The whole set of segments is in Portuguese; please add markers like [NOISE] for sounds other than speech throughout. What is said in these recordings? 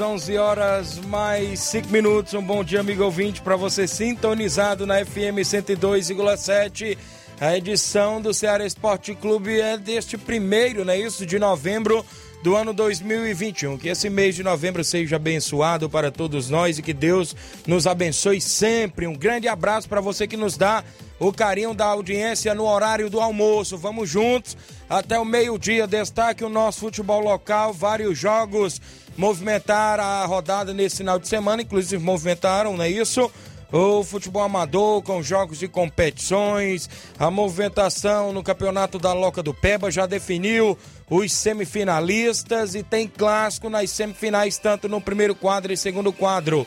11 horas, 11 horas, mais 5 minutos. Um bom dia, amigo ouvinte, para você sintonizado na FM 102,7. A edição do Ceará Esporte Clube é deste primeiro, né? Isso, de novembro do ano 2021. Que esse mês de novembro seja abençoado para todos nós e que Deus nos abençoe sempre. Um grande abraço para você que nos dá o carinho da audiência no horário do almoço. Vamos juntos até o meio-dia. Destaque o nosso futebol local, vários jogos movimentaram a rodada nesse final de semana, inclusive movimentaram, não é isso? O futebol amador com jogos de competições, a movimentação no campeonato da Loca do Peba já definiu os semifinalistas e tem clássico nas semifinais, tanto no primeiro quadro e segundo quadro.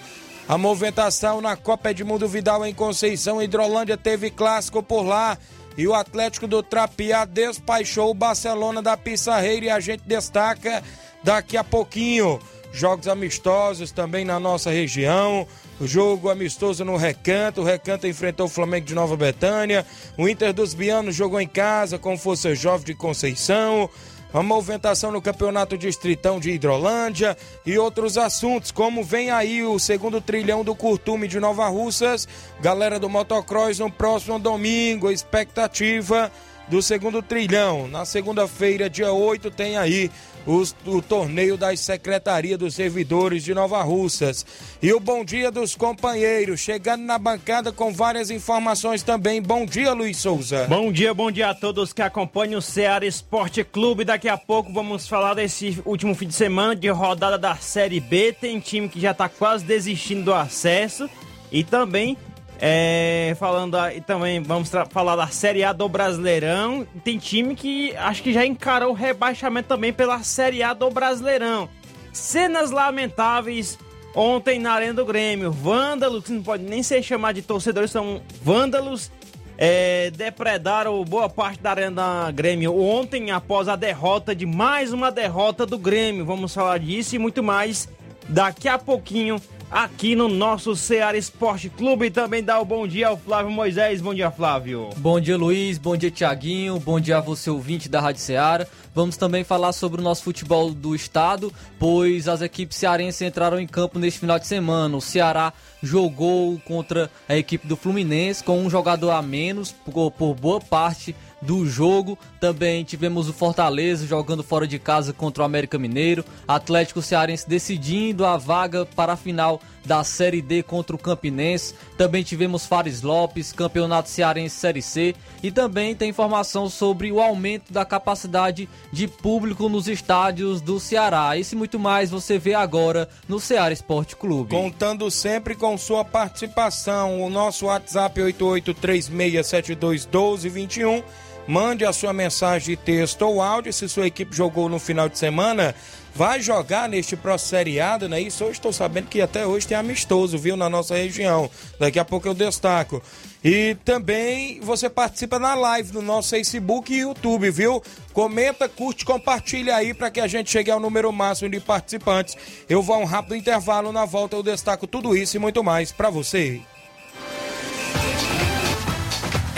A movimentação na Copa Edmundo Vidal em Conceição, Hidrolândia teve clássico por lá e o Atlético do Trapiá despachou o Barcelona da Pissarreira e a gente destaca daqui a pouquinho. Jogos amistosos também na nossa região. Jogo amistoso no Recanto. O Recanto enfrentou o Flamengo de Nova Betânia. O Inter dos Bianos jogou em casa com Força Jovem de Conceição. A movimentação no Campeonato Distritão de Hidrolândia e outros assuntos, como vem aí o segundo trilhão do Curtume de Nova Russas, galera do Motocross no próximo domingo, expectativa do segundo trilhão. Na segunda-feira, dia 8, tem aí os, o torneio das secretarias dos servidores de Nova Russas. E o bom dia dos companheiros, chegando na bancada com várias informações também. Bom dia, Luiz Souza. Bom dia, bom dia a todos que acompanham o Ceará Esporte Clube. Daqui a pouco vamos falar desse último fim de semana de rodada da Série B. Tem time que já está quase desistindo do acesso. E também é, falando aí também, vamos falar da Série A do Brasileirão. Tem time que acho que já encarou o rebaixamento também pela Série A do Brasileirão. Cenas lamentáveis ontem na Arena do Grêmio. Vândalos, que não pode nem ser chamado de torcedores, são vândalos. É, depredaram boa parte da Arena do Grêmio ontem após a derrota de mais uma derrota do Grêmio. Vamos falar disso e muito mais daqui a pouquinho aqui no nosso Ceará Esporte Clube. E também dá o bom dia ao Flávio Moisés. Bom dia, Flávio. Bom dia, Luiz. Bom dia, Tiaguinho. Bom dia a você, ouvinte da Rádio Ceará. Vamos também falar sobre o nosso futebol do estado, pois as equipes cearenses entraram em campo neste final de semana. O Ceará jogou contra a equipe do Fluminense com um jogador a menos por, por boa parte do jogo. Também tivemos o Fortaleza jogando fora de casa contra o América Mineiro, Atlético Cearense decidindo a vaga para a final da Série D contra o Campinense. Também tivemos Fares Lopes, Campeonato Cearense Série C e também tem informação sobre o aumento da capacidade de público nos estádios do Ceará. Isso e muito mais você vê agora no Ceará Esporte Clube. Contando sempre com sua participação, o nosso WhatsApp 8836721221 Mande a sua mensagem de texto ou áudio. Se sua equipe jogou no final de semana, vai jogar neste seriado, né? Isso eu estou sabendo que até hoje tem amistoso, viu, na nossa região. Daqui a pouco eu destaco. E também você participa na live no nosso Facebook e YouTube, viu? Comenta, curte, compartilha aí para que a gente chegue ao número máximo de participantes. Eu vou a um rápido intervalo, na volta eu destaco tudo isso e muito mais para você.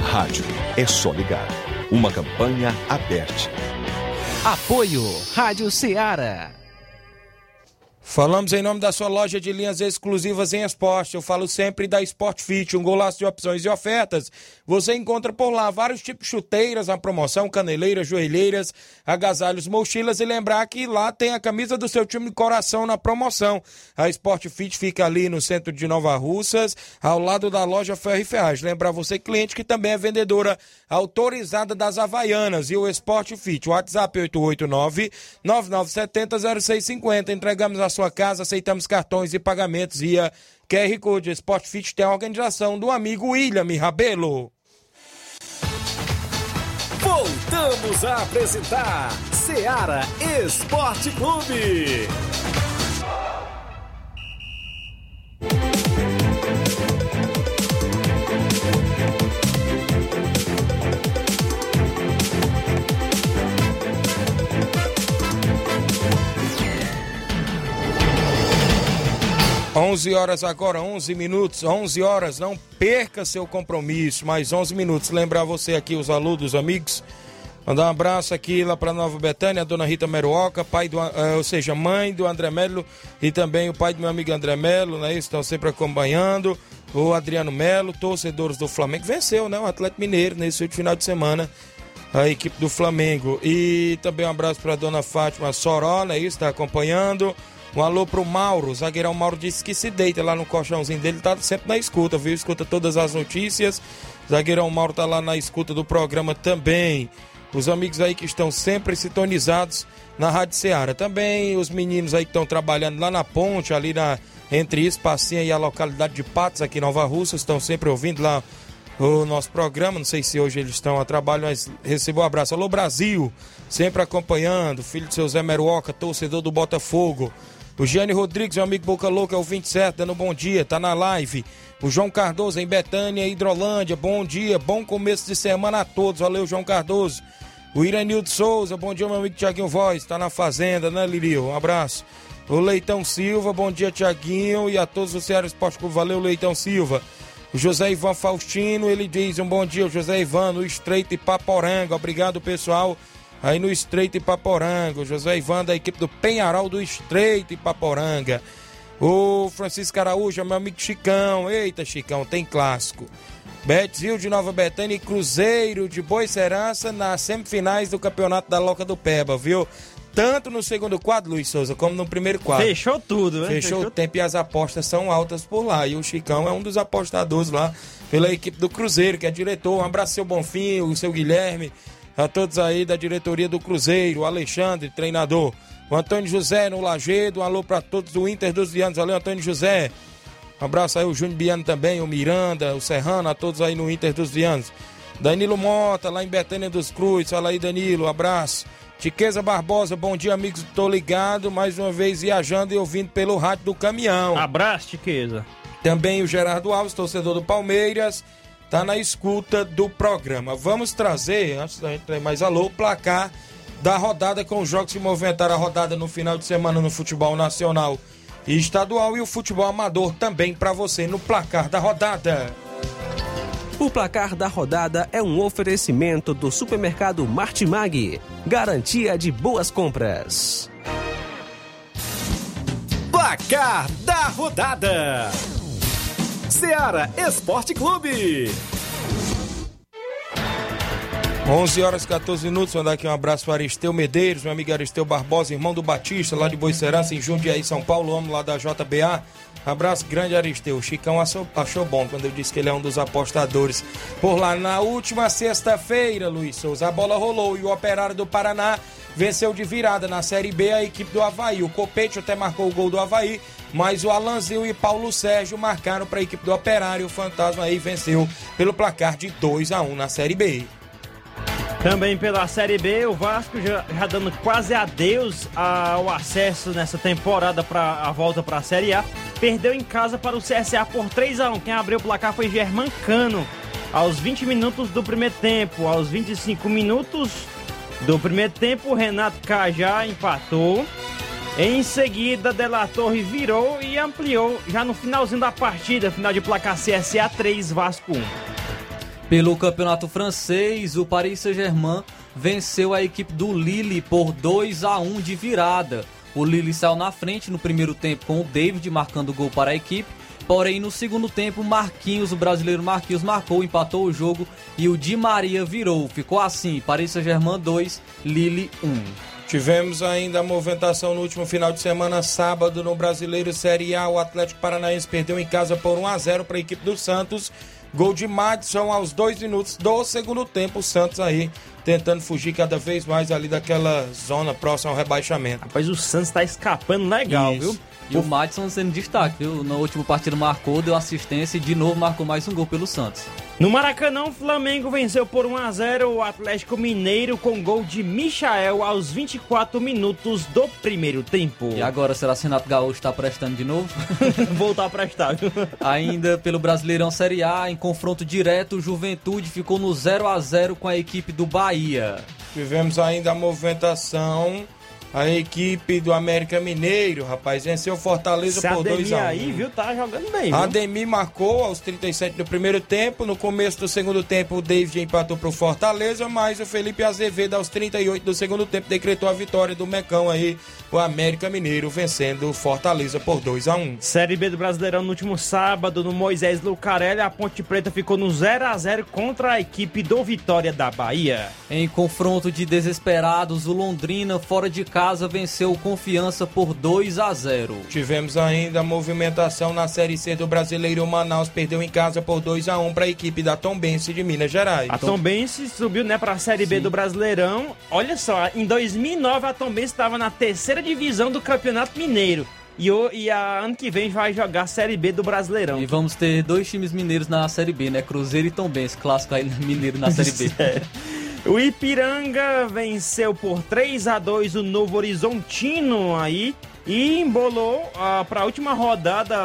Rádio é só ligar. Uma campanha aberta. Apoio Rádio Ceará. Falamos em nome da sua loja de linhas exclusivas em esporte. Eu falo sempre da Sport Fit, um golaço de opções e ofertas. Você encontra por lá vários tipos de chuteiras na promoção, caneleiras, joelheiras, agasalhos, mochilas e lembrar que lá tem a camisa do seu time de coração na promoção. A Sport Fit fica ali no centro de Nova Russas, ao lado da loja Ferro Ferragem. Lembrar você, cliente, que também é vendedora autorizada das Havaianas e o Sport Fit. WhatsApp 889 9970 0650. Entregamos a sua casa, aceitamos cartões e pagamentos via QR Code. Sport Fit tem a organização do amigo William Rabelo. Voltamos a apresentar Seara Esporte Clube. 11 horas agora, 11 minutos, 11 horas, não perca seu compromisso, mais 11 minutos. Lembrar você aqui, os alunos, amigos, mandar um abraço aqui lá para Nova Betânia, a dona Rita Meruoca, pai do, uh, ou seja, mãe do André Melo e também o pai do meu amigo André Melo, né? Estão sempre acompanhando. O Adriano Melo, torcedores do Flamengo, venceu, né? O Atlético Mineiro nesse último final de semana a equipe do Flamengo. E também um abraço para dona Fátima Soró, né? Está acompanhando. Um alô pro Mauro. O zagueirão Mauro disse que se deita lá no colchãozinho dele, tá sempre na escuta, viu? Escuta todas as notícias. Zagueirão Mauro tá lá na escuta do programa também. Os amigos aí que estão sempre sintonizados na Rádio Ceará. Também os meninos aí que estão trabalhando lá na ponte, ali na entre Espacinha e a localidade de Patos, aqui em Nova Rússia, estão sempre ouvindo lá o nosso programa. Não sei se hoje eles estão a trabalho, mas recebo um abraço. Alô, Brasil, sempre acompanhando. Filho de seu Zé Meruoca, torcedor do Botafogo. O Gianni Rodrigues, meu amigo Boca Louca, é o 27, dando bom dia, tá na live. O João Cardoso em Betânia, Hidrolândia, bom dia, bom começo de semana a todos. Valeu, João Cardoso. O Iranildo Souza, bom dia, meu amigo Tiaguinho Voz, tá na fazenda, né, Lirio? Um abraço. O Leitão Silva, bom dia, Tiaguinho, e a todos do Ceará Esporte Clube. Valeu, Leitão Silva. O José Ivan Faustino, ele diz um bom dia, José Ivan, no Estreito Ipaporanga. Obrigado, pessoal aí no Estreito Ipaporanga. O José Ivan da equipe do Penharol do Estreito Ipaporanga. O Francisco Araújo, meu amigo Chicão. Eita, Chicão, tem clássico. Betzil de Nova Betânia e Cruzeiro de Boa Serança nas semifinais do Campeonato da Loca do Peba, viu? Tanto no segundo quadro, Luiz Souza, como no primeiro quadro. Fechou tudo, né? Fechou, Fechou o tempo e as apostas são altas por lá. E o Chicão é um dos apostadores lá pela equipe do Cruzeiro, que é diretor. Um abraço, seu Bonfim, o seu Guilherme, a todos aí da diretoria do Cruzeiro, Alexandre, treinador, o Antônio José no Lagedo, um alô para todos do Inter dos Vianos, valeu Antônio José. Um abraço aí o Júnior Biano também, o Miranda, o Serrano, a todos aí no Inter dos Vianos. Danilo Mota, lá em Betânia dos Cruz, fala aí Danilo, um abraço. Tiqueza Barbosa, bom dia amigos, tô ligado, mais uma vez viajando e ouvindo pelo rádio do caminhão. Abraço, Tiqueza. Também o Gerardo Alves, torcedor do Palmeiras tá na escuta do programa. Vamos trazer, antes da gente ter mais alô, o placar da rodada com os jogos que movimentaram a rodada no final de semana no futebol nacional e estadual e o futebol amador também para você no placar da rodada. O placar da rodada é um oferecimento do supermercado Martimag, garantia de boas compras. Placar da rodada. Seara Esporte Clube. 11 horas e 14 minutos, mandar aqui um abraço para Aristeu Medeiros, meu amigo Aristeu Barbosa, irmão do Batista, lá de Boicerança, em Jundiaí, São Paulo, homem lá da JBA. Abraço grande, Aristeu. O Chicão achou, achou bom quando eu disse que ele é um dos apostadores. Por lá, na última sexta-feira, Luiz Souza, a bola rolou e o Operário do Paraná venceu de virada na Série B a equipe do Havaí. O Copete até marcou o gol do Havaí, mas o Alanzinho e Paulo Sérgio marcaram para a equipe do Operário. O Fantasma aí venceu pelo placar de 2 a 1 na Série B. Também pela Série B, o Vasco já, já dando quase adeus ao acesso nessa temporada para a volta para a Série A. Perdeu em casa para o CSA por 3 a 1 Quem abriu o placar foi Germancano. Aos 20 minutos do primeiro tempo, aos 25 minutos do primeiro tempo, Renato Cajá empatou. Em seguida, Dela Torre virou e ampliou já no finalzinho da partida, final de placar CSA 3, Vasco 1. Pelo campeonato francês, o Paris Saint-Germain venceu a equipe do Lille por 2 a 1 de virada. O Lille saiu na frente no primeiro tempo com o David marcando gol para a equipe. Porém, no segundo tempo, Marquinhos, o brasileiro Marquinhos, marcou, empatou o jogo e o Di Maria virou. Ficou assim: Paris Saint-Germain 2, Lille 1. Tivemos ainda a movimentação no último final de semana, sábado, no Brasileiro Série A. O Atlético Paranaense perdeu em casa por 1 a 0 para a equipe do Santos. Gol de Madison aos dois minutos do segundo tempo. O Santos aí tentando fugir cada vez mais ali daquela zona próxima ao rebaixamento. Rapaz, o Santos tá escapando legal, Isso. viu? E o Madison sendo destaque, viu? Na última partida marcou, deu assistência e de novo marcou mais um gol pelo Santos. No Maracanã, o Flamengo venceu por 1 a 0 o Atlético Mineiro com gol de Michael aos 24 minutos do primeiro tempo. E agora, será que Renato Gaúcho está prestando de novo? [LAUGHS] Voltar a prestar. viu? [LAUGHS] Ainda pelo Brasileirão Série A, em confronto direto, o Juventude ficou no 0 a 0 com a equipe do Bahia. Tivemos ainda a movimentação. A equipe do América Mineiro, rapaz, venceu o Fortaleza Esse por 2 Ademir a 1 aí, viu? Tá jogando bem, viu? Ademir marcou aos 37 do primeiro tempo. No começo do segundo tempo, o David empatou para o Fortaleza, mas o Felipe Azevedo, aos 38 do segundo tempo, decretou a vitória do Mecão aí, o América Mineiro, vencendo o Fortaleza por 2 a 1 Série B do Brasileirão no último sábado, no Moisés Lucarelli, a Ponte Preta ficou no 0 a 0 contra a equipe do Vitória da Bahia. Em confronto de desesperados, o Londrina, fora de casa, venceu o Confiança por 2 a 0. Tivemos ainda a movimentação na Série C do Brasileiro. O Manaus perdeu em casa por 2 a 1 para a equipe da Tombense de Minas Gerais. A Tombense subiu, né, para a Série B do Brasileirão. Olha só, em 2009 a Tombense estava na terceira divisão do Campeonato Mineiro. E, o, e a ano que vem vai jogar a Série B do Brasileirão. E vamos ter dois times mineiros na Série B, né? Cruzeiro e Tombense, clássico aí [LAUGHS] mineiro na Série B. [LAUGHS] O Ipiranga venceu por 3 a 2 o Novo Horizontino aí e embolou ah, para a última rodada.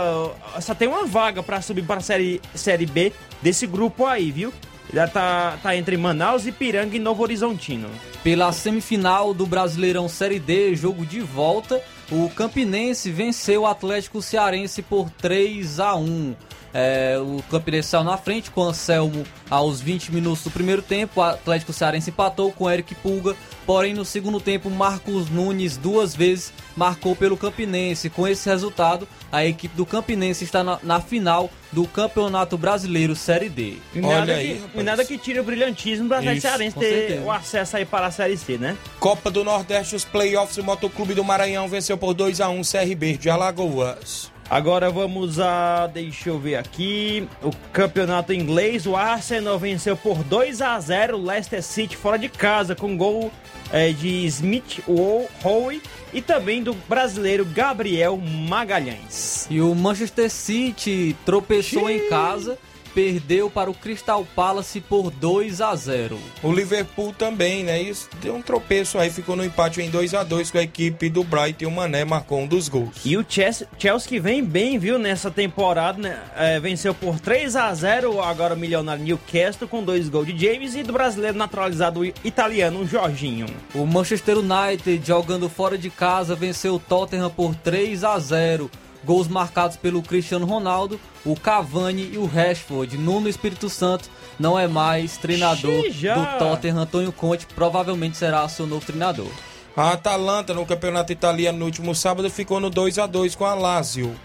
Só tem uma vaga para subir para a série, série B desse grupo aí, viu? Já tá, tá entre Manaus, Ipiranga e Novo Horizontino. Pela semifinal do Brasileirão Série D, jogo de volta, o Campinense venceu o Atlético Cearense por 3 a 1. É, o Campinense saiu na frente com o Anselmo aos 20 minutos do primeiro tempo. O Atlético Cearense empatou com o Eric Pulga. Porém, no segundo tempo, Marcos Nunes duas vezes marcou pelo Campinense. Com esse resultado, a equipe do Campinense está na, na final do Campeonato Brasileiro Série D. E Olha nada, aí, que, e nada que tire o brilhantismo do Atlético Cearense ter certeza. o acesso aí para a Série C, né? Copa do Nordeste, os playoffs, o Motoclube do Maranhão venceu por 2 a 1 CRB de Alagoas. Agora vamos a. Deixa eu ver aqui. O campeonato inglês. O Arsenal venceu por 2 a 0 o Leicester City fora de casa, com gol eh, de Smith Howe e também do brasileiro Gabriel Magalhães. E o Manchester City tropeçou em casa, perdeu para o Crystal Palace por 2 a 0. O Liverpool também, né? Isso deu um tropeço aí, ficou no empate em 2 a 2 com a equipe do Brighton e o Mané marcou um dos gols. E o Chelsea, Chelsea que vem bem, viu, nessa temporada, né? Eh, venceu por 3 a 0 agora o milionário Newcastle com dois gols de James e do brasileiro naturalizado italiano, o Jorginho. O Manchester United, jogando fora de casa, venceu o Tottenham por 3 a 0. Gols marcados pelo Cristiano Ronaldo, o Cavani e o Rashford. Nuno Espírito Santo não é mais treinador Xiii, já. do Tottenham. Antônio Conte provavelmente será seu novo treinador. A Atalanta no Campeonato Italiano no último sábado ficou no 2 a 2 com a Lazio.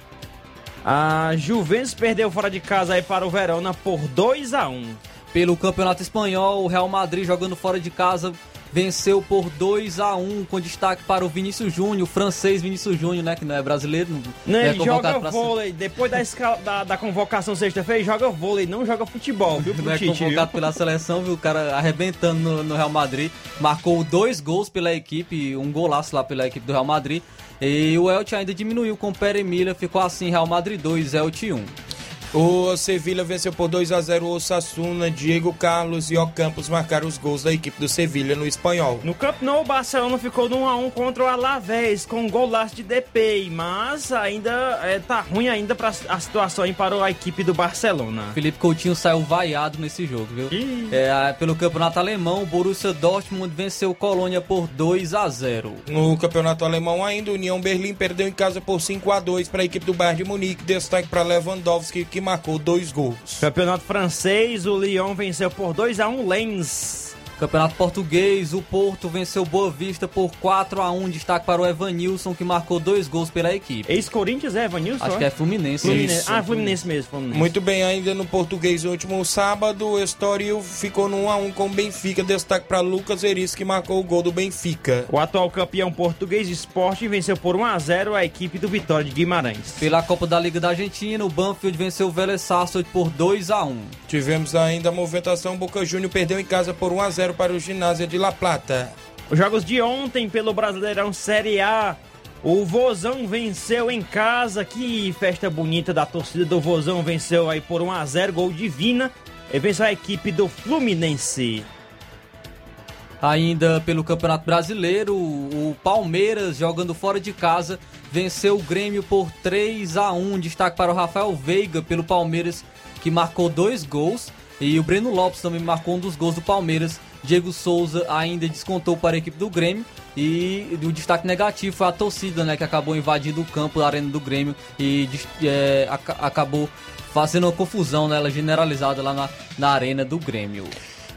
A Juventus perdeu fora de casa aí para o Verona por 2 a 1 Pelo Campeonato Espanhol, o Real Madrid jogando fora de casa venceu por 2 a 1 com destaque para o Vinícius Júnior, o francês Vinícius Júnior, né, que não é brasileiro. Não, não é ele joga vôlei, depois da, escala, da, da convocação sexta-feira, joga vôlei, não joga futebol, viu, Não é Tite, convocado viu? pela seleção, viu, o cara arrebentando no, no Real Madrid, marcou dois gols pela equipe, um golaço lá pela equipe do Real Madrid, e o Elche ainda diminuiu com o Pere Emília, ficou assim, Real Madrid 2, Elche 1. O Sevilha venceu por 2 a 0 o Osasuna, Diego Carlos e Ocampos marcaram os gols da equipe do Sevilha no espanhol. No Camp Nou, o Barcelona ficou no 1x1 contra o Alavés, com um golaço de DP, mas ainda é, tá ruim ainda para a situação aí para a equipe do Barcelona. Felipe Coutinho saiu vaiado nesse jogo, viu? É, pelo campeonato alemão, o Borussia Dortmund venceu Colônia por 2 a 0. No campeonato alemão ainda, União Berlim perdeu em casa por 5 a 2 para a equipe do Bayern de Munique. Destaque para Lewandowski que marcou dois gols. Campeonato francês, o Lyon venceu por 2 a 1 Lens. Campeonato português, o Porto venceu Boa Vista por 4 a 1 destaque para o Evanilson, que marcou dois gols pela equipe. Ex-Corinthians é Evanilson? Acho que é Fluminense. Fluminense. Ah, Fluminense mesmo. Fluminense. Muito bem, ainda no português, no último sábado, o Estoril ficou no 1x1 com o Benfica. Destaque para Lucas Eris, que marcou o gol do Benfica. O atual campeão português de esporte venceu por 1x0 a equipe do Vitória de Guimarães. Pela Copa da Liga da Argentina, o Banfield venceu o Vélez Sarsfield por 2 a 1 Tivemos ainda a movimentação, Boca Júnior perdeu em casa por 1x0 para o ginásio de La Plata. Os jogos de ontem pelo Brasileirão Série A. O Vozão venceu em casa. Que festa bonita da torcida do Vozão. Venceu aí por 1 a 0 gol divina. E venceu a equipe do Fluminense. Ainda pelo Campeonato Brasileiro, o Palmeiras, jogando fora de casa, venceu o Grêmio por 3 a 1 Destaque para o Rafael Veiga pelo Palmeiras, que marcou dois gols. E o Breno Lopes também marcou um dos gols do Palmeiras. Diego Souza ainda descontou para a equipe do Grêmio. E o destaque negativo foi a torcida, né? Que acabou invadindo o campo da arena do Grêmio e é, ac acabou fazendo uma confusão né, generalizada lá na, na arena do Grêmio.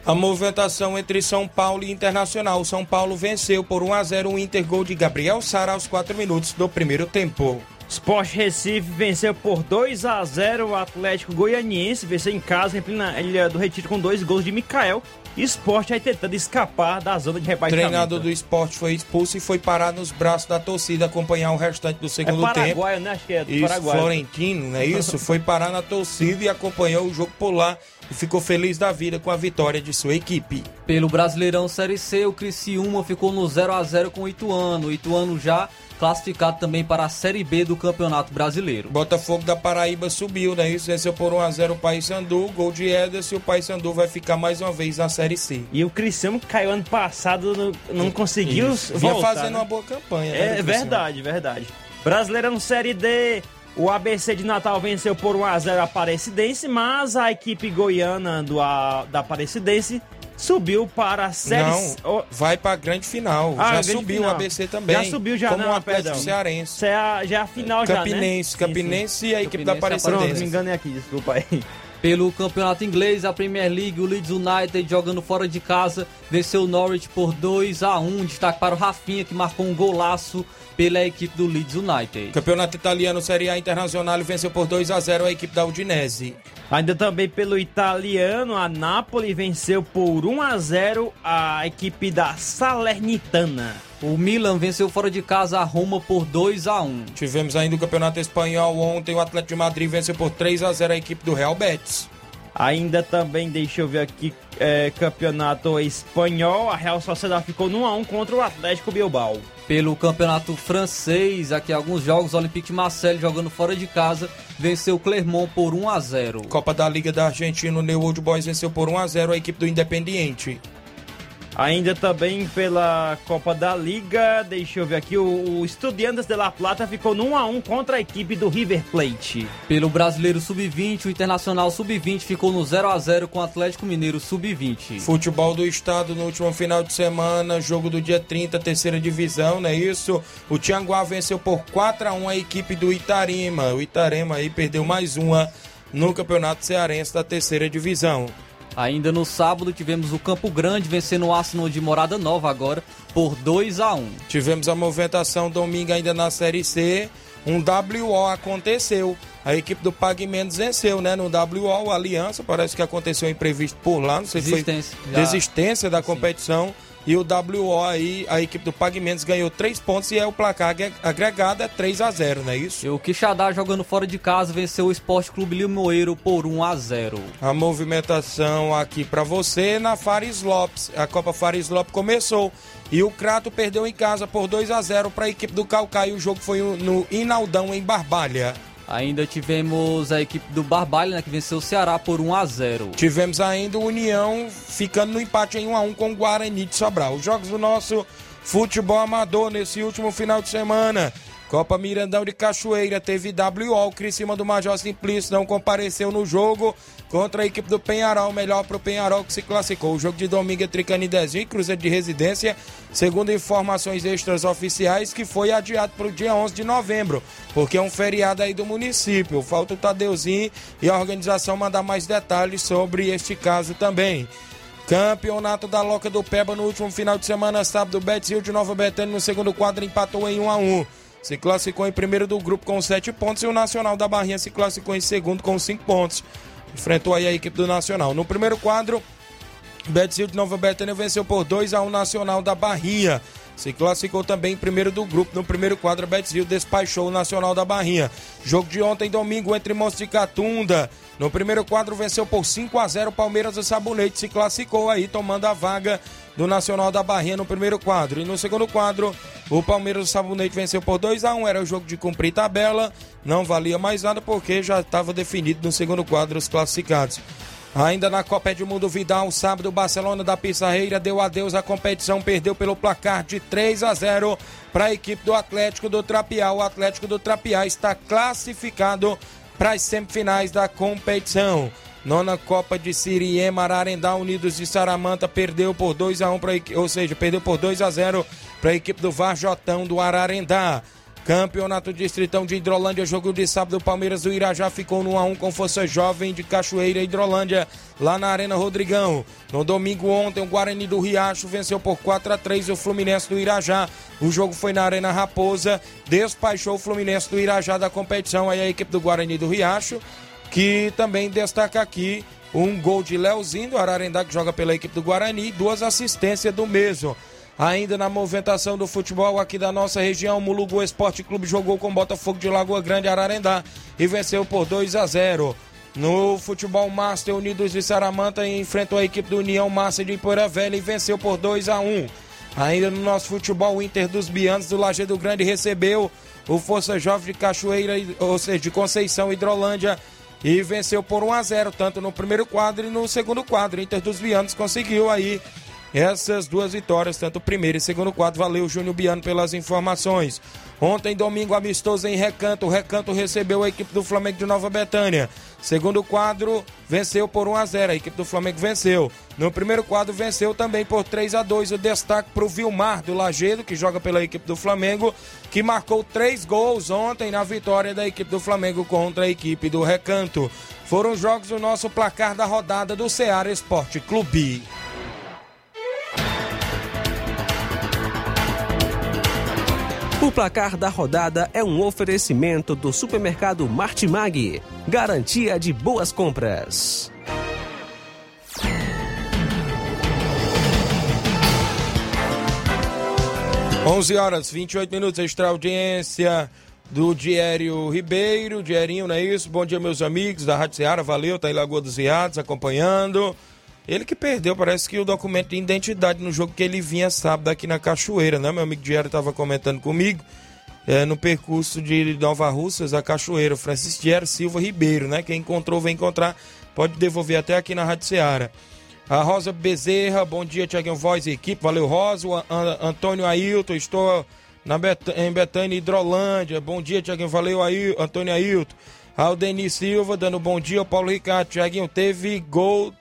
A movimentação entre São Paulo e Internacional. O São Paulo venceu por 1 a 0 o Inter gol de Gabriel Sara aos 4 minutos do primeiro tempo. Sport Recife venceu por 2 a 0 o Atlético Goianiense, venceu em casa na Ilha do Retiro com dois gols de Mikael. Esporte aí tentando escapar da zona de O rebaixamento. treinador do esporte foi expulso e foi parar nos braços da torcida acompanhar o restante do é segundo Paraguai, tempo. né? Acho que é do Isso, Paraguai. Florentino, não é isso? Foi parar na torcida e acompanhou o jogo por lá e ficou feliz da vida com a vitória de sua equipe. Pelo Brasileirão Série C, o Criciúma ficou no 0 a 0 com o Ituano. O Ituano já classificado também para a Série B do Campeonato Brasileiro. Botafogo da Paraíba subiu, né? Isso venceu por 1 a 0 o Paysandu, gol de Ederson e o Paysandu vai ficar mais uma vez na Série C. E o Criciúma que caiu ano passado, não, não conseguiu Isso. Vinha voltar. fazendo né? uma boa campanha, né, É verdade, verdade. Brasileirão Série D, o ABC de Natal venceu por 1x0 a Aparecidense, mas a equipe goiana do, a, da Aparecidense subiu para a Série. Não, vai pra grande final. Ah, já grande subiu final. o ABC também. Já subiu já, Como não, o Atlético perdão. Cearense. Isso é a, já é a final já, né? Campinense, Sim, Campinense e a equipe da Campinense e Pronto, me Aparecidense. enganei aqui, desculpa aí. Pelo Campeonato Inglês, a Premier League, o Leeds United jogando fora de casa, venceu o Norwich por 2 a 1 Destaque para o Rafinha, que marcou um golaço pela equipe do Leeds United. Campeonato Italiano Série A Internacional venceu por 2 a 0 a equipe da Udinese. Ainda também pelo italiano, a Napoli venceu por 1 a 0 a equipe da Salernitana. O Milan venceu fora de casa a Roma por 2 a 1 Tivemos ainda o Campeonato Espanhol ontem, o Atlético de Madrid venceu por 3 a 0 a equipe do Real Betis. Ainda também, deixa eu ver aqui, é, campeonato espanhol, a Real Sociedade ficou no 1x1 contra o Atlético Bilbao. Pelo Campeonato Francês, aqui alguns jogos, o Olympique de Marseille jogando fora de casa, venceu o Clermont por 1 a 0 Copa da Liga da Argentina, o New Old Boys venceu por 1 a 0 a equipe do Independiente. Ainda também pela Copa da Liga, deixa eu ver aqui, o, o Estudiantes de La Plata ficou no 1x1 contra a equipe do River Plate. Pelo Brasileiro Sub-20, o Internacional Sub-20 ficou no 0 a 0 com o Atlético Mineiro Sub-20. Futebol do Estado no último final de semana, jogo do dia 30, terceira divisão, não é isso? O Tianguá venceu por 4 a 1 a equipe do Itarima. O Itarema aí perdeu mais uma no Campeonato Cearense da terceira divisão. Ainda no sábado tivemos o Campo Grande vencendo o Arsenal de Morada Nova agora por 2 a 1 Tivemos a movimentação domingo ainda na Série C. um WO aconteceu. A equipe do Pague venceu, né? No WO, Aliança, parece que aconteceu um imprevisto por lá, não sei se foi Desistência. Da competição. E o WO aí, a equipe do Pague Mendes ganhou 3 pontos e é o placar agre- agregado é 3 a 0 não é isso? E o Quixadá jogando fora de casa venceu o Esporte Clube Limoeiro por 1 a 0. A movimentação aqui pra você na Fares Lopes. A Copa Fares Lopes começou e o Crato perdeu em casa por 2 a 0 para a equipe do Calcaia. O jogo foi no Inaldão em Barbalha. Ainda tivemos a equipe do Barbalha, né, que venceu o Ceará por 1 a 0. Tivemos ainda o União ficando no empate em 1 a 1 com o Guarani de Sobral. Os jogos do nosso futebol amador nesse último final de semana. Copa Mirandão de Cachoeira teve WO, o Criciúma do Major Simplício não compareceu no jogo contra a equipe do Penharol, melhor para o Penharol que se classificou. O jogo de domingo entre Canidezinho e Cruzeiro de Residência, segundo informações extras oficiais, que foi adiado para o dia 11 de novembro, porque é um feriado aí do município. Falta o Tadeuzinho e a organização mandar mais detalhes sobre este caso também. Campeonato da Loca do Peba no último final de semana, sábado, Betzil de Nova Betânia no segundo quadro empatou em 1 a 1 Se classificou em primeiro do grupo com 7 pontos e o Nacional da Barrinha se classificou em segundo com 5 pontos. Enfrentou aí a equipe do Nacional. No primeiro quadro, Betzil de Nova Betânia venceu por 2 a 1 Nacional da Barrinha. Se classificou também em primeiro do grupo. No primeiro quadro, Betzil despachou o Nacional da Barrinha. Jogo de ontem, domingo, entre Montes Catunda. No primeiro quadro, venceu por 5 a 0 Palmeiras do Sabonete. Se classificou aí, tomando a vaga do Nacional da Barrinha no primeiro quadro. E no segundo quadro, o Palmeiras do Sabonete venceu por 2 a 1 Era o jogo de cumprir tabela. Não valia mais nada porque já estava definido no segundo quadro os classificados. Ainda na Copa Edmundo Vidal, sábado, o Barcelona da Pissarreira deu adeus à competição, perdeu pelo placar de 3 a 0 para a equipe do Atlético do Trapiá. O Atlético do Trapiá está classificado para as semifinais da competição. Nona Copa de Siriema, Ararendá Unidos de Saramanta perdeu por 2 a 1 para ou seja, perdeu por 2 a 0 para a equipe do Varjotão do Ararendá. Campeonato Distritão de Hidrolândia, jogo de sábado, Palmeiras do Irajá ficou no 1x1 com Força Jovem de Cachoeira Hidrolândia, lá na Arena Rodrigão. No domingo ontem, o Guarani do Riacho venceu por 4 a 3 o Fluminense do Irajá. O jogo foi na Arena Raposa, despachou o Fluminense do Irajá da competição, aí a equipe do Guarani do Riacho, que também destaca aqui um gol de Leozinho do Ararendá, que joga pela equipe do Guarani, duas assistências do mesmo. Ainda na movimentação do futebol aqui da nossa região, Mulugu Esporte Clube jogou com Botafogo de Lagoa Grande Ararendá e venceu por 2 a 0. No futebol Master Unidos de Saramanta enfrentou a equipe do União Massa de Ipoeira Velha e venceu por 2 a 1. Ainda no nosso futebol, Inter dos Bianos do Lajeado Grande recebeu o Força Jovem de Cachoeira, ou seja, de Conceição Hidrolândia e venceu por 1 a 0, tanto no primeiro quadro e no segundo quadro. Inter dos Bianos conseguiu aí essas duas vitórias, tanto o primeiro e segundo quadro. Valeu, Júnior Biano, pelas informações. Ontem, domingo, amistoso em Recanto. O Recanto recebeu a equipe do Flamengo de Nova Betânia. Segundo quadro, venceu por 1 a 0 A equipe do Flamengo venceu. No primeiro quadro, venceu também por 3 a 2 O destaque para o Vilmar do Lagedo, que joga pela equipe do Flamengo, que marcou três gols ontem na vitória da equipe do Flamengo contra a equipe do Recanto. Foram os jogos do nosso placar da rodada do Ceará Esporte Clube. O placar da rodada é um oferecimento do supermercado Martimag. Garantia de boas compras. Onze horas 28 minutos, extra audiência do Diério Ribeiro, Dierinho, não é isso? Bom dia, meus amigos da Rádio Ceará, valeu, tá em Lagoa dos Viados acompanhando. Ele que perdeu, parece que o documento de identidade no jogo que ele vinha sábado aqui na Cachoeira, né? Meu amigo Diário estava comentando comigo, é, no percurso de Nova Russas a Cachoeira, Francisco Diário Silva Ribeiro, né? Quem encontrou, vem encontrar, pode devolver até aqui na Rádio Ceará. A Rosa Bezerra, bom dia, Tiaguinho Voz e equipe, valeu Rosa. O An- Antônio Ailton, estou na Bet em Betânia, Hidrolândia. Bom dia, Tiaguinho, valeu Ail Antônio Ailton. Aldeni Silva, dando bom dia, ao Paulo Ricardo. Tiaguinho, teve gol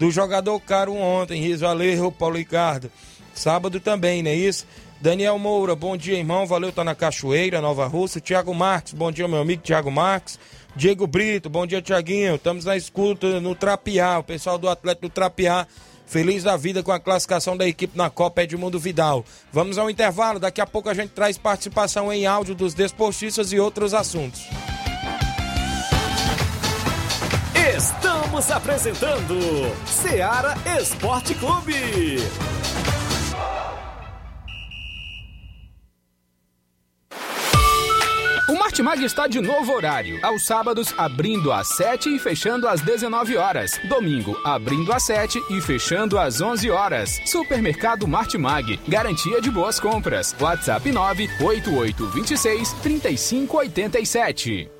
do jogador caro ontem, Riz Valeu, Paulo Ricardo. Sábado também, não é isso? Daniel Moura, bom dia, irmão. Valeu, tá na Cachoeira, Nova Rússia. Tiago Marques, bom dia, meu amigo Tiago Marques. Diego Brito, bom dia, Tiaguinho. Estamos na escuta no Trapiá. O pessoal do Atlético do Trapiá feliz da vida com a classificação da equipe na Copa Edmundo Vidal. Vamos ao intervalo, daqui a pouco a gente traz participação em áudio dos desportistas e outros assuntos. Estamos apresentando Seara Esporte Clube. O Martimag está de novo horário. Aos sábados, abrindo às 7 e fechando às 19 horas. Domingo, abrindo às 7 e fechando às 11 horas. Supermercado Martimag. Garantia de boas compras. WhatsApp 98826 3587.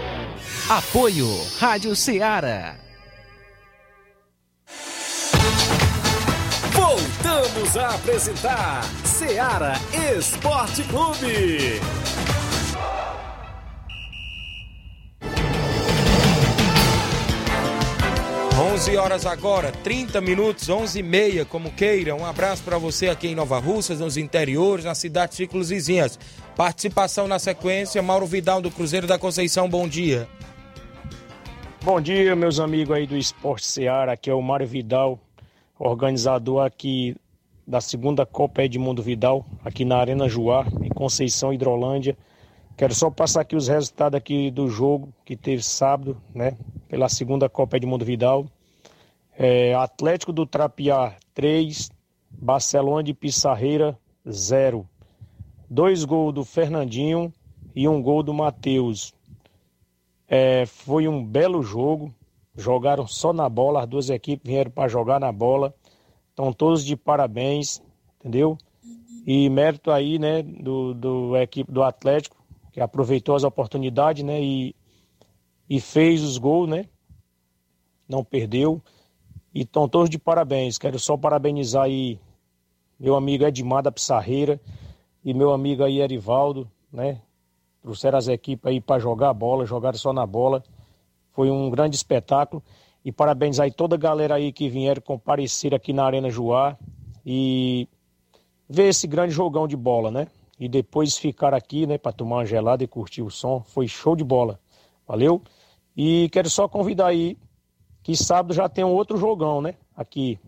Apoio Rádio Ceará. Voltamos a apresentar Seara Esporte Clube. 11 horas agora, 30 minutos, 11 e meia, como queira. Um abraço para você aqui em Nova Russas, nos interiores, na cidade de Ciclos Vizinhas. Participação na sequência, Mauro Vidal do Cruzeiro da Conceição, bom dia. Bom dia, meus amigos aí do Esporte Seara. Aqui é o Mário Vidal, organizador aqui da segunda Copa Edmundo Vidal, aqui na Arena Juá, em Conceição, Hidrolândia. Quero só passar aqui os resultados aqui do jogo que teve sábado, né? Pela segunda Copa Edmundo Vidal. É, Atlético do Trapiá 3, Barcelona de Pissarreira 0. Dois gols do Fernandinho e um gol do Matheus. É, foi um belo jogo. Jogaram só na bola, as duas equipes vieram para jogar na bola. Estão todos de parabéns, entendeu? E mérito aí, né, do, do equipe do Atlético, que aproveitou as oportunidades, né, e, e fez os gols, né? Não perdeu. E estão todos de parabéns. Quero só parabenizar aí meu amigo Edmar da Pissarreira e meu amigo aí Erivaldo, né? Trouxeram as equipes aí para jogar a bola, jogaram só na bola. Foi um grande espetáculo. E parabéns aí toda a galera aí que vieram comparecer aqui na Arena Juá e ver esse grande jogão de bola, né? E depois ficar aqui, né, para tomar uma gelada e curtir o som. Foi show de bola. Valeu? E quero só convidar aí que sábado já tem um outro jogão, né? Aqui,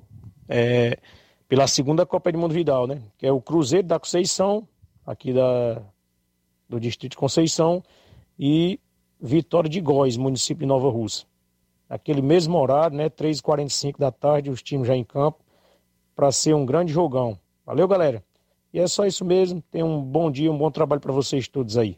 é, pela segunda Copa de Mundo Vidal, né? Que é o Cruzeiro da Conceição, aqui da, do Distrito de Conceição, e Vitória de Góis, município de Nova Russa. Aquele mesmo horário, né? 3h45 da tarde, os times já em campo, para ser um grande jogão. Valeu, galera? E é só isso mesmo. Tenham um bom dia, um bom trabalho para vocês todos aí.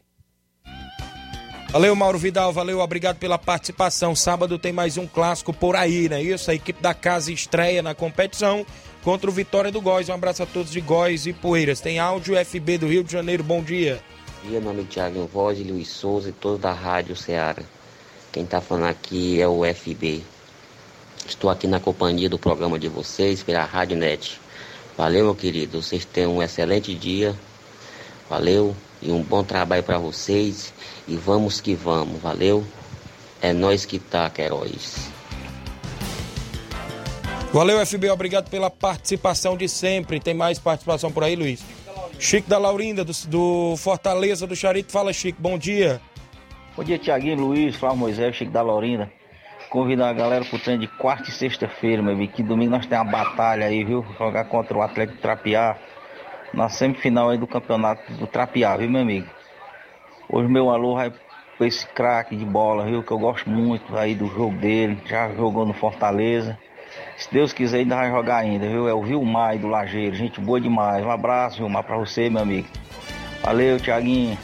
Valeu, Mauro Vidal, valeu, obrigado pela participação. Sábado tem mais um clássico por aí, não é isso? A equipe da casa estreia na competição contra o Vitória do Góis. Um abraço a todos de Góis e Poeiras. Tem áudio FB do Rio de Janeiro, bom dia. Dia, meu amigo Thiago Voz, Luiz Souza e todos da Rádio Ceará. Quem está falando aqui é o FB. Estou aqui na companhia do programa de vocês pela Rádio Net. Valeu, meu querido. Vocês tenham um excelente dia. Valeu e um bom trabalho para vocês. E vamos que vamos. Valeu. É nós que tá, Queiroz. Valeu, FB, obrigado pela participação de sempre. Tem mais participação por aí, Luiz? Chico da Laurinda, do, do Fortaleza do Charito. Fala, Chico, bom dia. Bom dia, Tiaguinho, Luiz, Flávio Moisés, Chico da Laurinda. Convidar a galera pro treino de quarta e sexta-feira, meu amigo. Que domingo nós temos uma batalha aí, viu? Jogar contra o Atlético Trapiá. Na semifinal aí do campeonato do Trapiá, viu, meu amigo? Hoje meu alô vai pra esse craque de bola, viu? Que eu gosto muito aí do jogo dele. Já jogou no Fortaleza. Se Deus quiser, ainda vai jogar ainda, viu? É o Vilmar do Lajeiro. Gente boa demais. Um abraço, Vilmar, pra você, meu amigo. Valeu, Tiaguinho.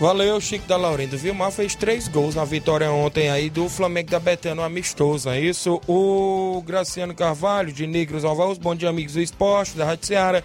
Valeu, Chico da Laurinda. O Vilmar fez três gols na vitória ontem aí do Flamengo da Betano amistoso, é isso? O Graciano Carvalho, de Negros Alvaus, bom dia, amigos do esporte, da Rádio Ceará.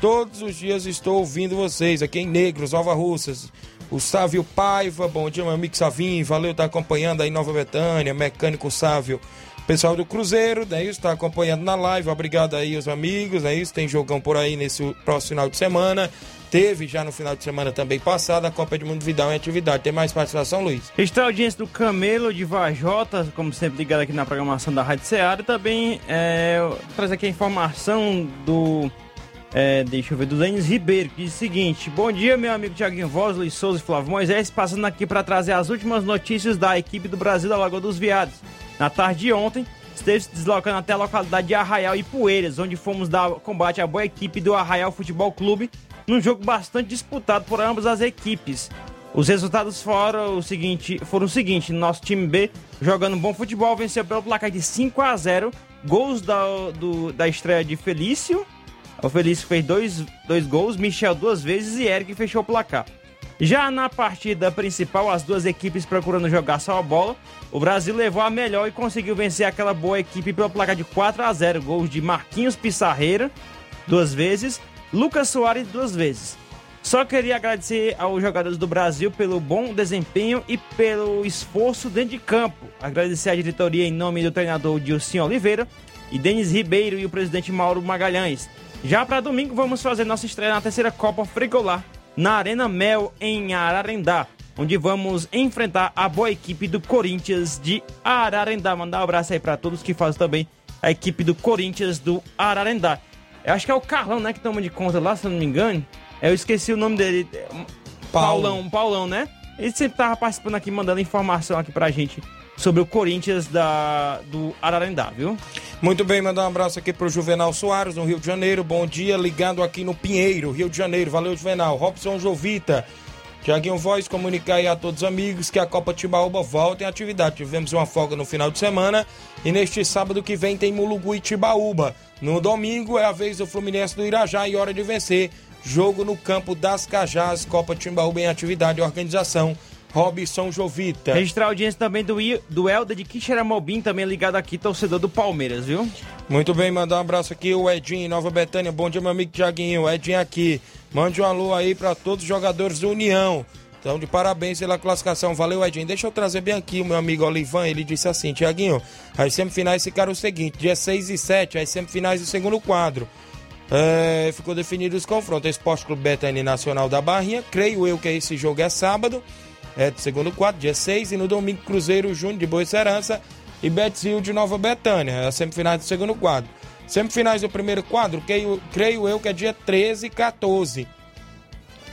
Todos os dias estou ouvindo vocês aqui em Negros, Nova Russas. O Sávio Paiva, bom dia, meu amigo Savinho, valeu, tá acompanhando aí Nova Betânia, mecânico Sávio. Pessoal do Cruzeiro, né, isso, tá acompanhando na live. Obrigado aí os amigos, é isso. Tem jogão por aí nesse próximo final de semana. Teve já no final de semana também passado a Copa de Mundo Vidal em atividade. Tem mais participação, Luiz? Está a audiência do Camelo de Vajota, como sempre ligado aqui na programação da Rádio Ceará. Também é, traz aqui a informação do. É, deixa eu ver, do Denis Ribeiro, que diz o seguinte: Bom dia, meu amigo Tiaguinho Luiz Souza e Flávio Moisés, passando aqui para trazer as últimas notícias da equipe do Brasil da Lagoa dos Viados. Na tarde de ontem, esteve se deslocando até a localidade de Arraial e Poeiras, onde fomos dar combate à boa equipe do Arraial Futebol Clube, num jogo bastante disputado por ambas as equipes. Os resultados foram o seguinte, foram o seguinte, nosso time B, jogando bom futebol, venceu pelo placar de 5 a 0 gols da, do, da estreia de Felício, o Felício fez dois, dois gols, Michel duas vezes e Eric fechou o placar. Já na partida principal, as duas equipes procurando jogar só a bola, o Brasil levou a melhor e conseguiu vencer aquela boa equipe pelo placar de 4 a 0 Gols de Marquinhos Pissarreira, duas vezes, Lucas Soares, duas vezes. Só queria agradecer aos jogadores do Brasil pelo bom desempenho e pelo esforço dentro de campo. Agradecer à diretoria em nome do treinador Dilcinho Oliveira e Denis Ribeiro e o presidente Mauro Magalhães. Já para domingo, vamos fazer nossa estreia na terceira Copa Frigolar na Arena Mel, em Ararendá, onde vamos enfrentar a boa equipe do Corinthians de Ararendá. Mandar um abraço aí para todos que fazem também a equipe do Corinthians do Ararendá. Eu acho que é o Carlão, né, que toma de conta lá, se eu não me engano. Eu esqueci o nome dele. Paulo. Paulão, Paulão, né? Ele sempre tava participando aqui, mandando informação aqui pra gente sobre o Corinthians da, do Ararendá, viu? Muito bem, mandar um abraço aqui pro Juvenal Soares, no Rio de Janeiro. Bom dia, ligado aqui no Pinheiro, Rio de Janeiro. Valeu, Juvenal. Robson Jovita. Tiaguinho Voz, comunicar aí a todos os amigos que a Copa Timbaúba volta em atividade. Tivemos uma folga no final de semana e neste sábado que vem tem Mulugu e Tibaúba. No domingo é a vez do Fluminense do Irajá e hora de vencer. Jogo no campo das Cajás, Copa Timbaúba em atividade e organização. Robson Jovita. Registrar a audiência também do, I- do Helder de Quixeramobim, também ligado aqui, torcedor do Palmeiras, viu? Muito bem, mandar um abraço aqui, o Edinho, Nova Betânia. Bom dia, meu amigo Tiaguinho. O Edinho aqui. Mande um alô aí para todos os jogadores do União. Então, de parabéns pela classificação. Valeu, Edinho. Deixa eu trazer bem aqui o meu amigo Olivan. Ele disse assim: Tiaguinho, as semifinais ficaram o seguinte: dia 6 e 7, as semifinais do segundo quadro. É, ficou definido os confrontos. Esporte Clube Betânia Nacional da Barrinha. Creio eu que esse jogo é sábado. É do segundo quadro, dia 6. E no domingo, Cruzeiro Júnior de Boa Serança e Betzil de Nova Betânia. As semifinais do segundo quadro. Semifinais do primeiro quadro, creio, creio eu que é dia 13 e 14.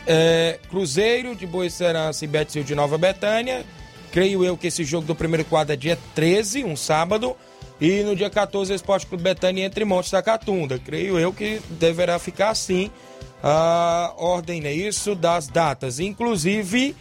É, Cruzeiro de Boa Serança e Betzil de Nova Betânia. Creio eu que esse jogo do primeiro quadro é dia 13, um sábado. E no dia 14, o Esporte Clube Betânia entre Montes da Catunda. Creio eu que deverá ficar assim a ordem, é isso, das datas. Inclusive,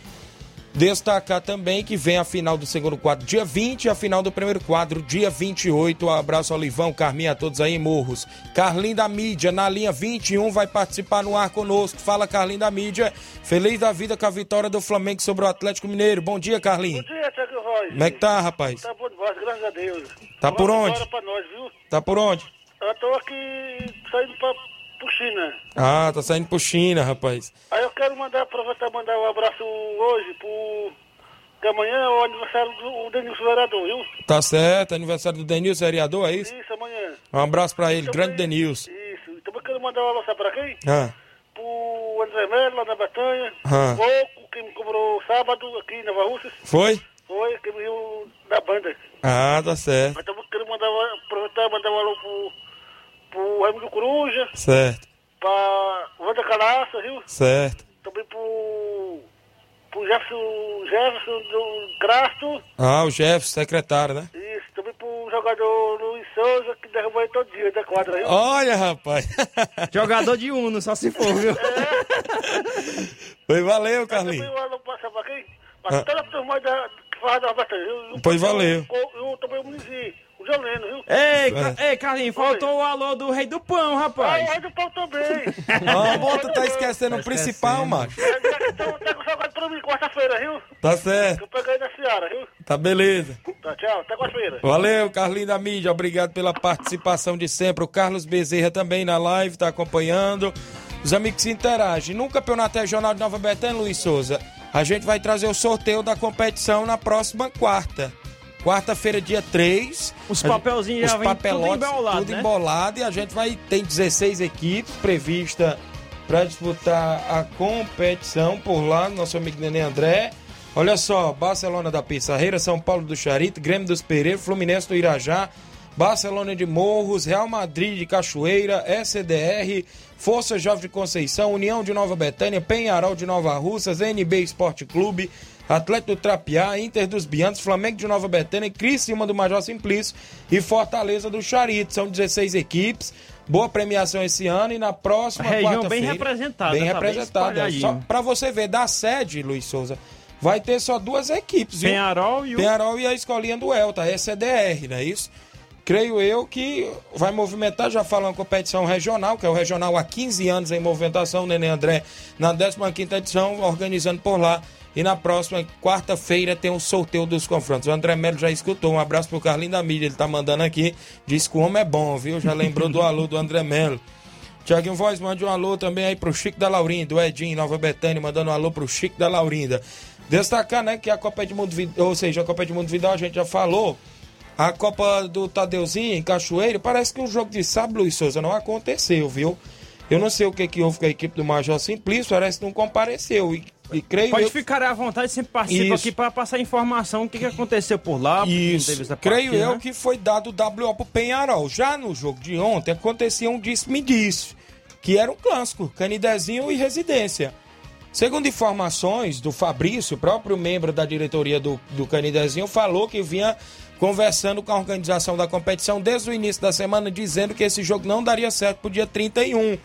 destacar também que vem a final do segundo quadro dia 20 e a final do primeiro quadro dia 28. Um abraço, Olivão, Carminha, a todos aí em Morros. Carlinho da Mídia, na linha 21, vai participar no ar conosco. Fala, Carlinho da Mídia. Feliz da vida com a vitória do Flamengo sobre o Atlético Mineiro. Bom dia, Carlinho. Bom dia, Thiago Voz. Como é que tá, rapaz? Tá bom voz, graças a Deus. Tá por onde? nós? Tá por onde? Eu tô aqui saindo pra Puxina. Ah, tá saindo pro China, rapaz. Aí eu quero mandar, aproveitar e mandar um abraço hoje pro... Que amanhã é o aniversário do Denilson Vereador, viu? Tá certo, aniversário do Denilson, vereador, é isso? Isso, amanhã. Um abraço pra ele, grande Denilson. Isso. Também quero mandar um abraço pra quem? Ah, Pro André Melo, lá na Batanha. Ah. O Boco, que me cobrou sábado aqui em Nova Russas. foi? Foi, que me viu da banda. Ah, tá certo, Mas também quero mandar, aproveitar e mandar um alô pro, pro Raimundo Coruja, certo, pra Wanda Calaça, viu? certo. Também pro, pro Jefferson, Jefferson do Crasto. Ah, o Jefferson, secretário, né? Isso, também pro jogador Luiz Souza, que derrubou ele todo dia da quadra, viu? Olha, rapaz. [LAUGHS] Jogador de Uno, só se for, viu? [LAUGHS] Foi, valeu, Também Carlinhos. um alô pra pra quem? Ah. Pra toda a turma da, que faz da batalha? Pois valeu. Eu, eu também o Munizi, o João Leno, viu? Ei, Ca- ei, Carlinhos, faltou o alô do Rei do Pão, Ah, rapaz. o Rei do Pão também. Ah, bom, tu tá esquecendo o principal, macho. Então, tá com saudade pra mim quarta-feira, viu? Tá certo, Eu peguei na Seara, viu? tá beleza. Tá, tchau, até quarta-feira. Valeu, Carlinhos da Mídia, obrigado pela participação de sempre. O Carlos Bezerra também na live, tá acompanhando. Os amigos se interagem. No Campeonato Regional de Nova Betânia, Luiz Souza, a gente vai trazer o sorteio da competição na próxima quarta. Quarta-feira, dia 3. Os papelzinhos já vem tudo embolado, tudo né? embolado e a gente vai tem 16 equipes prevista para disputar a competição por lá, nosso amigo Nenê André. Olha só, Barcelona da Pissarreira, São Paulo do Charito, Grêmio dos Pereira, Fluminense do Irajá, Barcelona de Morros, Real Madrid de Cachoeira, SDR, Força Jovem de Conceição, União de Nova Betânia, Penharol de Nova Russas, NB Esporte Clube, Atlético do Trapiá, Inter dos Biantes, Flamengo de Nova Betânia, Criciúma do Major Simplício e Fortaleza do Charito. São 16 equipes. Boa premiação esse ano e na próxima quarta-feira, bem representada, Bem tá bem representada. espalhadinho. Só pra você ver, da sede, Luiz Souza, vai ter só duas equipes, viu? Penharol e o- Penharol e a escolinha do Elta, SDR, não é isso? Creio eu que vai movimentar, já fala uma competição regional, que é o regional há 15 anos em movimentação, o Nenê André, na 15ª edição, organizando por lá. E na próxima quarta-feira tem um sorteio dos confrontos. O André Melo já escutou. Um abraço pro Carlinho da mídia, ele tá mandando aqui. Diz que o homem é bom, viu? Já lembrou do alô do André Melo. Tiaguinho Voz, mande um alô também aí pro Chico da Laurinda, o Edinho, Nova Betânia, mandando um alô pro Chico da Laurinda. Destacar, né, que a Copa de Mundo, Vid- ou seja, a Copa de Mundo Vidal a gente já falou. A Copa do Tadeuzinho em Cachoeiro, parece que o jogo de sábado, Luiz Souza, não aconteceu, viu? Eu não sei o que, que houve com a equipe do Major Simplício, parece que não compareceu. E, e creio Pode eu... ficar à vontade, sempre participa Isso. aqui para passar informação o que, que aconteceu por lá. Isso, creio eu né? que foi dado o WO pro Penharol. Já no jogo de ontem acontecia um disse-me-disse, que era um clássico, Canidezinho e Residência. Segundo informações do Fabrício, próprio membro da diretoria do, do Canidezinho, falou que vinha conversando com a organização da competição desde o início da semana, dizendo que esse jogo não daria certo pro dia 31.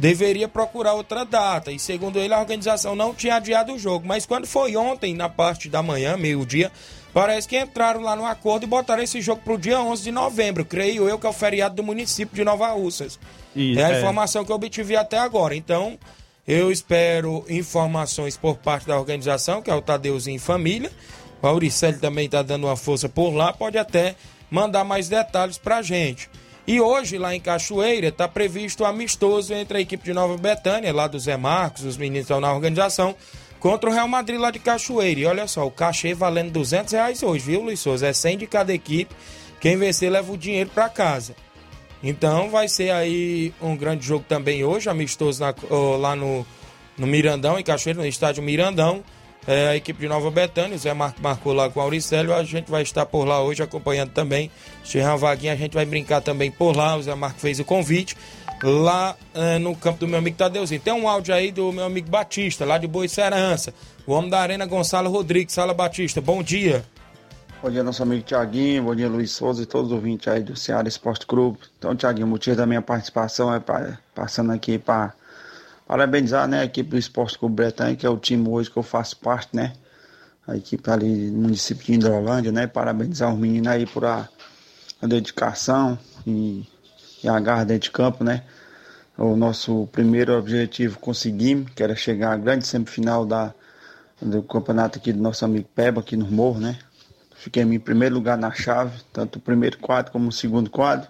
Deveria procurar outra data. E segundo ele, a organização não tinha adiado o jogo. Mas quando foi ontem, na parte da manhã, meio-dia, parece que entraram lá no acordo e botaram esse jogo pro dia 11 de novembro. Creio eu que é o feriado do município de Nova Russas. Isso, é a é. informação que eu obtive até agora. Então, eu espero informações por parte da organização, que é o Tadeuzinho Família. O Auricelli também está dando uma força por lá, pode até mandar mais detalhes pra gente. E hoje, lá em Cachoeira, está previsto um amistoso entre a equipe de Nova Betânia, lá do Zé Marcos, os meninos estão na organização, contra o Real Madrid lá de Cachoeira. E olha só, o cachê valendo 200 reais hoje, viu, Luiz Souza? É 100 de cada equipe. Quem vencer leva o dinheiro para casa. Então vai ser aí um grande jogo também hoje, amistoso na- lá no, no Mirandão, em Cachoeira, no estádio Mirandão. É, a equipe de Nova Betânia, o Zé Marco marcou lá com o Auricélio, a gente vai estar por lá hoje acompanhando também. Se tiver uma vaguinha, a gente vai brincar também por lá. O Zé Marco fez o convite lá é, no campo do meu amigo Tadeuzinho. Tem um áudio aí do meu amigo Batista, lá de Boa Serança. O homem da Arena Gonçalo Rodrigues, Sala Batista. Bom dia. Bom dia, nosso amigo Tiaguinho, bom dia, Luiz Souza e todos os ouvintes aí do Ceará Esporte Clube. Então, Tiaguinho, o motivo da minha participação é pra- passando aqui para parabenizar né, a equipe do Esporte Clube Bretanha, que é o time hoje que eu faço parte, né? A equipe ali do município de Hidrolândia, né? Parabenizar os meninos aí por a, a dedicação e, e a garra dentro de campo, né? O nosso primeiro objetivo conseguimos, que era chegar à grande semifinal da, do campeonato aqui do nosso amigo Peba, aqui no Morro, né? Fiquei em primeiro lugar na chave, tanto o primeiro quadro como o segundo quadro.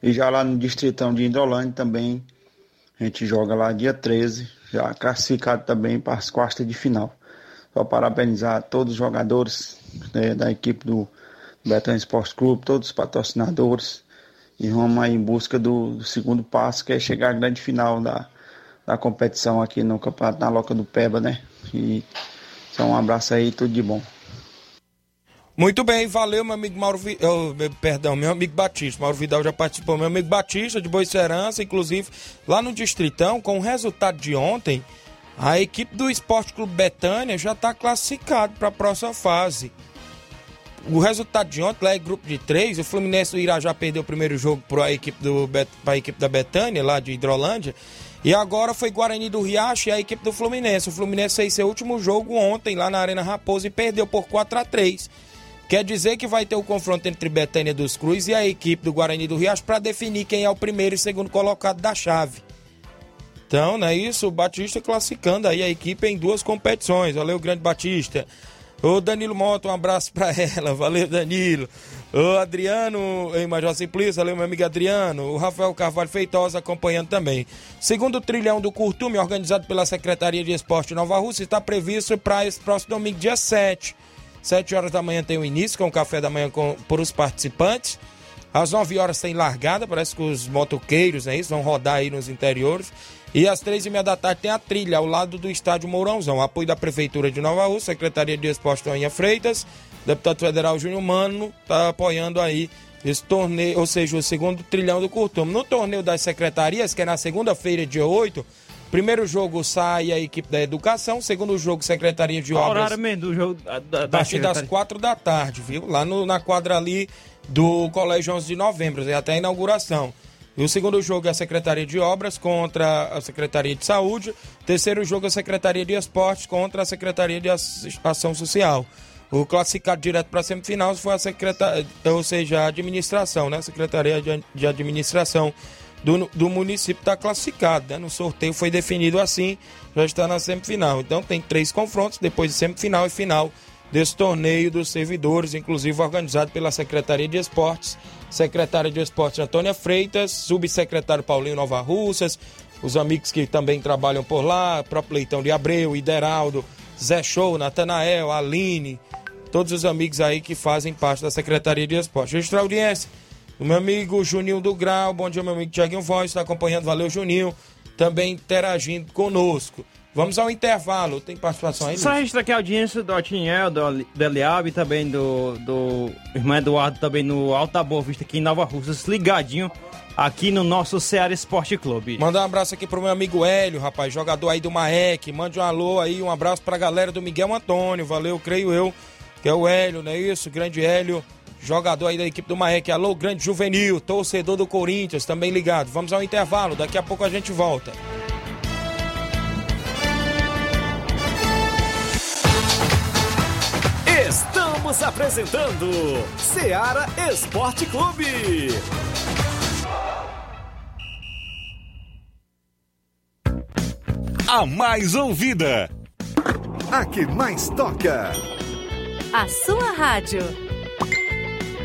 E já lá no Distritão de Indolândia também, a gente joga lá dia 13, já classificado também para as quartas de final. Só parabenizar todos os jogadores né, da equipe do Betão Esporte Clube, todos os patrocinadores. E vamos aí em busca do, do segundo passo, que é chegar à grande final da, da competição aqui no Campeonato na Loca do Peba, né? E só um abraço aí, tudo de bom. Muito bem, valeu, meu amigo Mauro Vi... oh, perdão, meu amigo Batista. Mauro Vidal já participou. Meu amigo Batista de Boicerança, inclusive, lá no Distritão, com o resultado de ontem, a equipe do Esporte Clube Betânia já está classificado para a próxima fase. O resultado de ontem, lá é grupo de três, o Fluminense do Irajá perdeu o primeiro jogo para a equipe, do Bet... equipe da Betânia, lá de Hidrolândia. E agora foi Guarani do Riacho e a equipe do Fluminense. O Fluminense fez seu último jogo ontem lá na Arena Raposa e perdeu por 4 a 3 Quer dizer que vai ter o confronto entre Betânia dos Cruz e a equipe do Guarani do Riacho para definir quem é o primeiro e segundo colocado da chave. Então, não é isso? O Batista classificando aí a equipe em duas competições. Valeu, grande Batista. Ô Danilo Mota, um abraço pra [LAUGHS] ela. Valeu, Danilo. Ô Adriano, em Major Simplício, valeu, meu amigo Adriano. O Rafael Carvalho Feitosa acompanhando também. Segundo o trilhão do Curtume, organizado pela Secretaria de Esporte Nova Rússia, está previsto para esse próximo domingo, dia 7. 7 horas da manhã tem o início, com o café da manhã com, por os participantes. Às 9 horas tem largada, parece que os motoqueiros, né, isso, vão rodar aí nos interiores. E às três e meia da tarde tem a trilha ao lado do estádio Mourãozão. Apoio da Prefeitura de Nova Rússia, Secretaria de Esporte Toninha Freitas, deputado federal Júnior Mano, está apoiando aí esse torneio, ou seja, o segundo trilhão do Curtume. No torneio das secretarias, que é na segunda-feira, dia 8, primeiro jogo sai a equipe da educação, segundo jogo, Secretaria de Obras. horário mesmo do jogo da, da, A partir das quatro da tarde, viu? Lá no- na quadra ali do Colégio 11 de Novembro, é até a inauguração. E o segundo jogo é a Secretaria de Obras contra a Secretaria de Saúde. Terceiro jogo é a Secretaria de Esportes contra a Secretaria de Ação Social. O classificado direto para a semifinal foi a Secretaria, ou seja, a administração, né? Secretaria de Administração do, do município está classificado, né? No sorteio foi definido assim, já está na semifinal. Então tem três confrontos, depois de semifinal e final desse torneio dos servidores, inclusive organizado pela Secretaria de Esportes, secretária de Esportes Antônia Freitas, subsecretário Paulinho Nova Russas, os amigos que também trabalham por lá, próprio Leitão de Abreu, Ideraldo, Zé Show, Natanael, Aline, todos os amigos aí que fazem parte da Secretaria de Esportes. Registrar audiência. O meu amigo Juninho do Grau, bom dia, meu amigo Tiaguinho Voz, está acompanhando, valeu Juninho, também interagindo conosco. Vamos ao intervalo, tem participação aí, Só registrar aqui a audiência do Otiniel, do, do Eliabe e também do, do irmão Eduardo, também no Alta Boa Vista aqui em Nova Russas, ligadinho aqui no nosso Ceará Esporte Clube. Mandar um abraço aqui pro meu amigo Hélio, rapaz, jogador aí do Maek. Mande um alô aí, um abraço pra galera do Miguel Antônio. Valeu, creio eu, que é o Hélio, não é isso? Grande Hélio, jogador aí da equipe do Maek. Alô, grande juvenil, torcedor do Corinthians, também ligado. Vamos ao intervalo, daqui a pouco a gente volta. Estamos apresentando Seara Esporte Clube. A mais ouvida. A que mais toca. A sua rádio.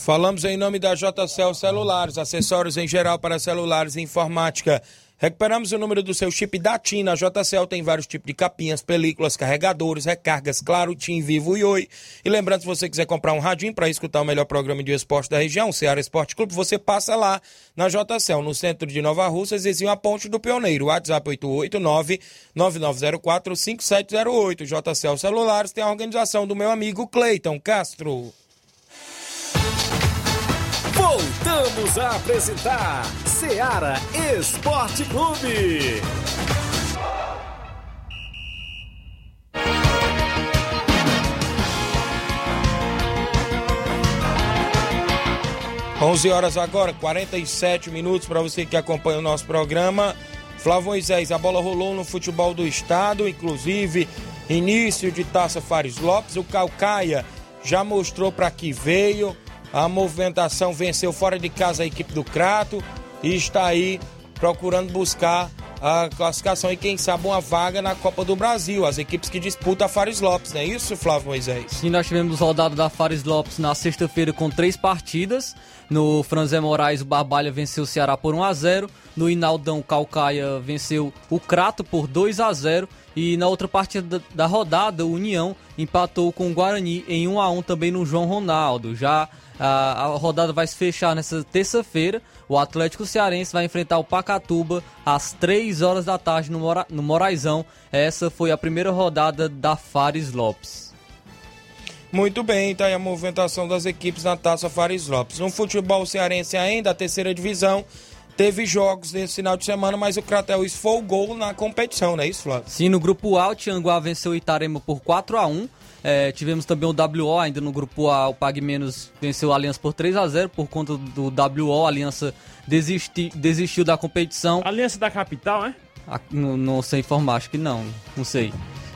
Falamos em nome da JCL Celulares, acessórios em geral para celulares e informática. Recuperamos o número do seu chip da TIM. Na JCL tem vários tipos de capinhas, películas, carregadores, recargas, claro, TIM, Vivo e Oi. E lembrando, se você quiser comprar um radinho para escutar o melhor programa de esporte da região, Ceará Esporte Clube, você passa lá na JCL, no centro de Nova Russas, vizinho a Ponte do Pioneiro. WhatsApp 889-9904-5708. JCL Celulares tem a organização do meu amigo Cleiton Castro. Voltamos a apresentar Seara Esporte Clube. 11 horas agora, 47 minutos para você que acompanha o nosso programa. Flávio Moisés, a bola rolou no futebol do estado, inclusive início de Taça Fares Lopes. O Calcaia já mostrou para que veio. A movimentação venceu fora de casa a equipe do Crato e está aí procurando buscar a classificação e quem sabe uma vaga na Copa do Brasil. As equipes que disputam a Fares Lopes, não é isso, Flávio Moisés? Sim, nós tivemos rodada da Fares Lopes na sexta-feira com três partidas. No Franzé Moraes, o Barbalha venceu o Ceará por 1 a 0 No Inaldão, o Calcaia venceu o Crato por 2 a 0 E na outra partida da rodada, o União empatou com o Guarani em 1 a 1 também no João Ronaldo. Já a, a rodada vai se fechar nessa terça-feira. O Atlético Cearense vai enfrentar o Pacatuba às 3 horas da tarde no, Mora, no Moraizão. Essa foi a primeira rodada da Fares Lopes. Muito bem, tá aí a movimentação das equipes na Taça Fares Lopes. No futebol cearense ainda, a terceira divisão, teve jogos nesse final de semana, mas o Cratel esfolgou na competição, não é isso, Flávio? Sim, no grupo A, o Tianguá venceu o Itarema por 4 a 1 é, tivemos também o WO, ainda no grupo A, o Pag Menos venceu a Aliança por 3 a 0 por conta do WO, a Aliança desisti, desistiu da competição. Aliança da capital, é? A, não, não sei informar, acho que não, não sei.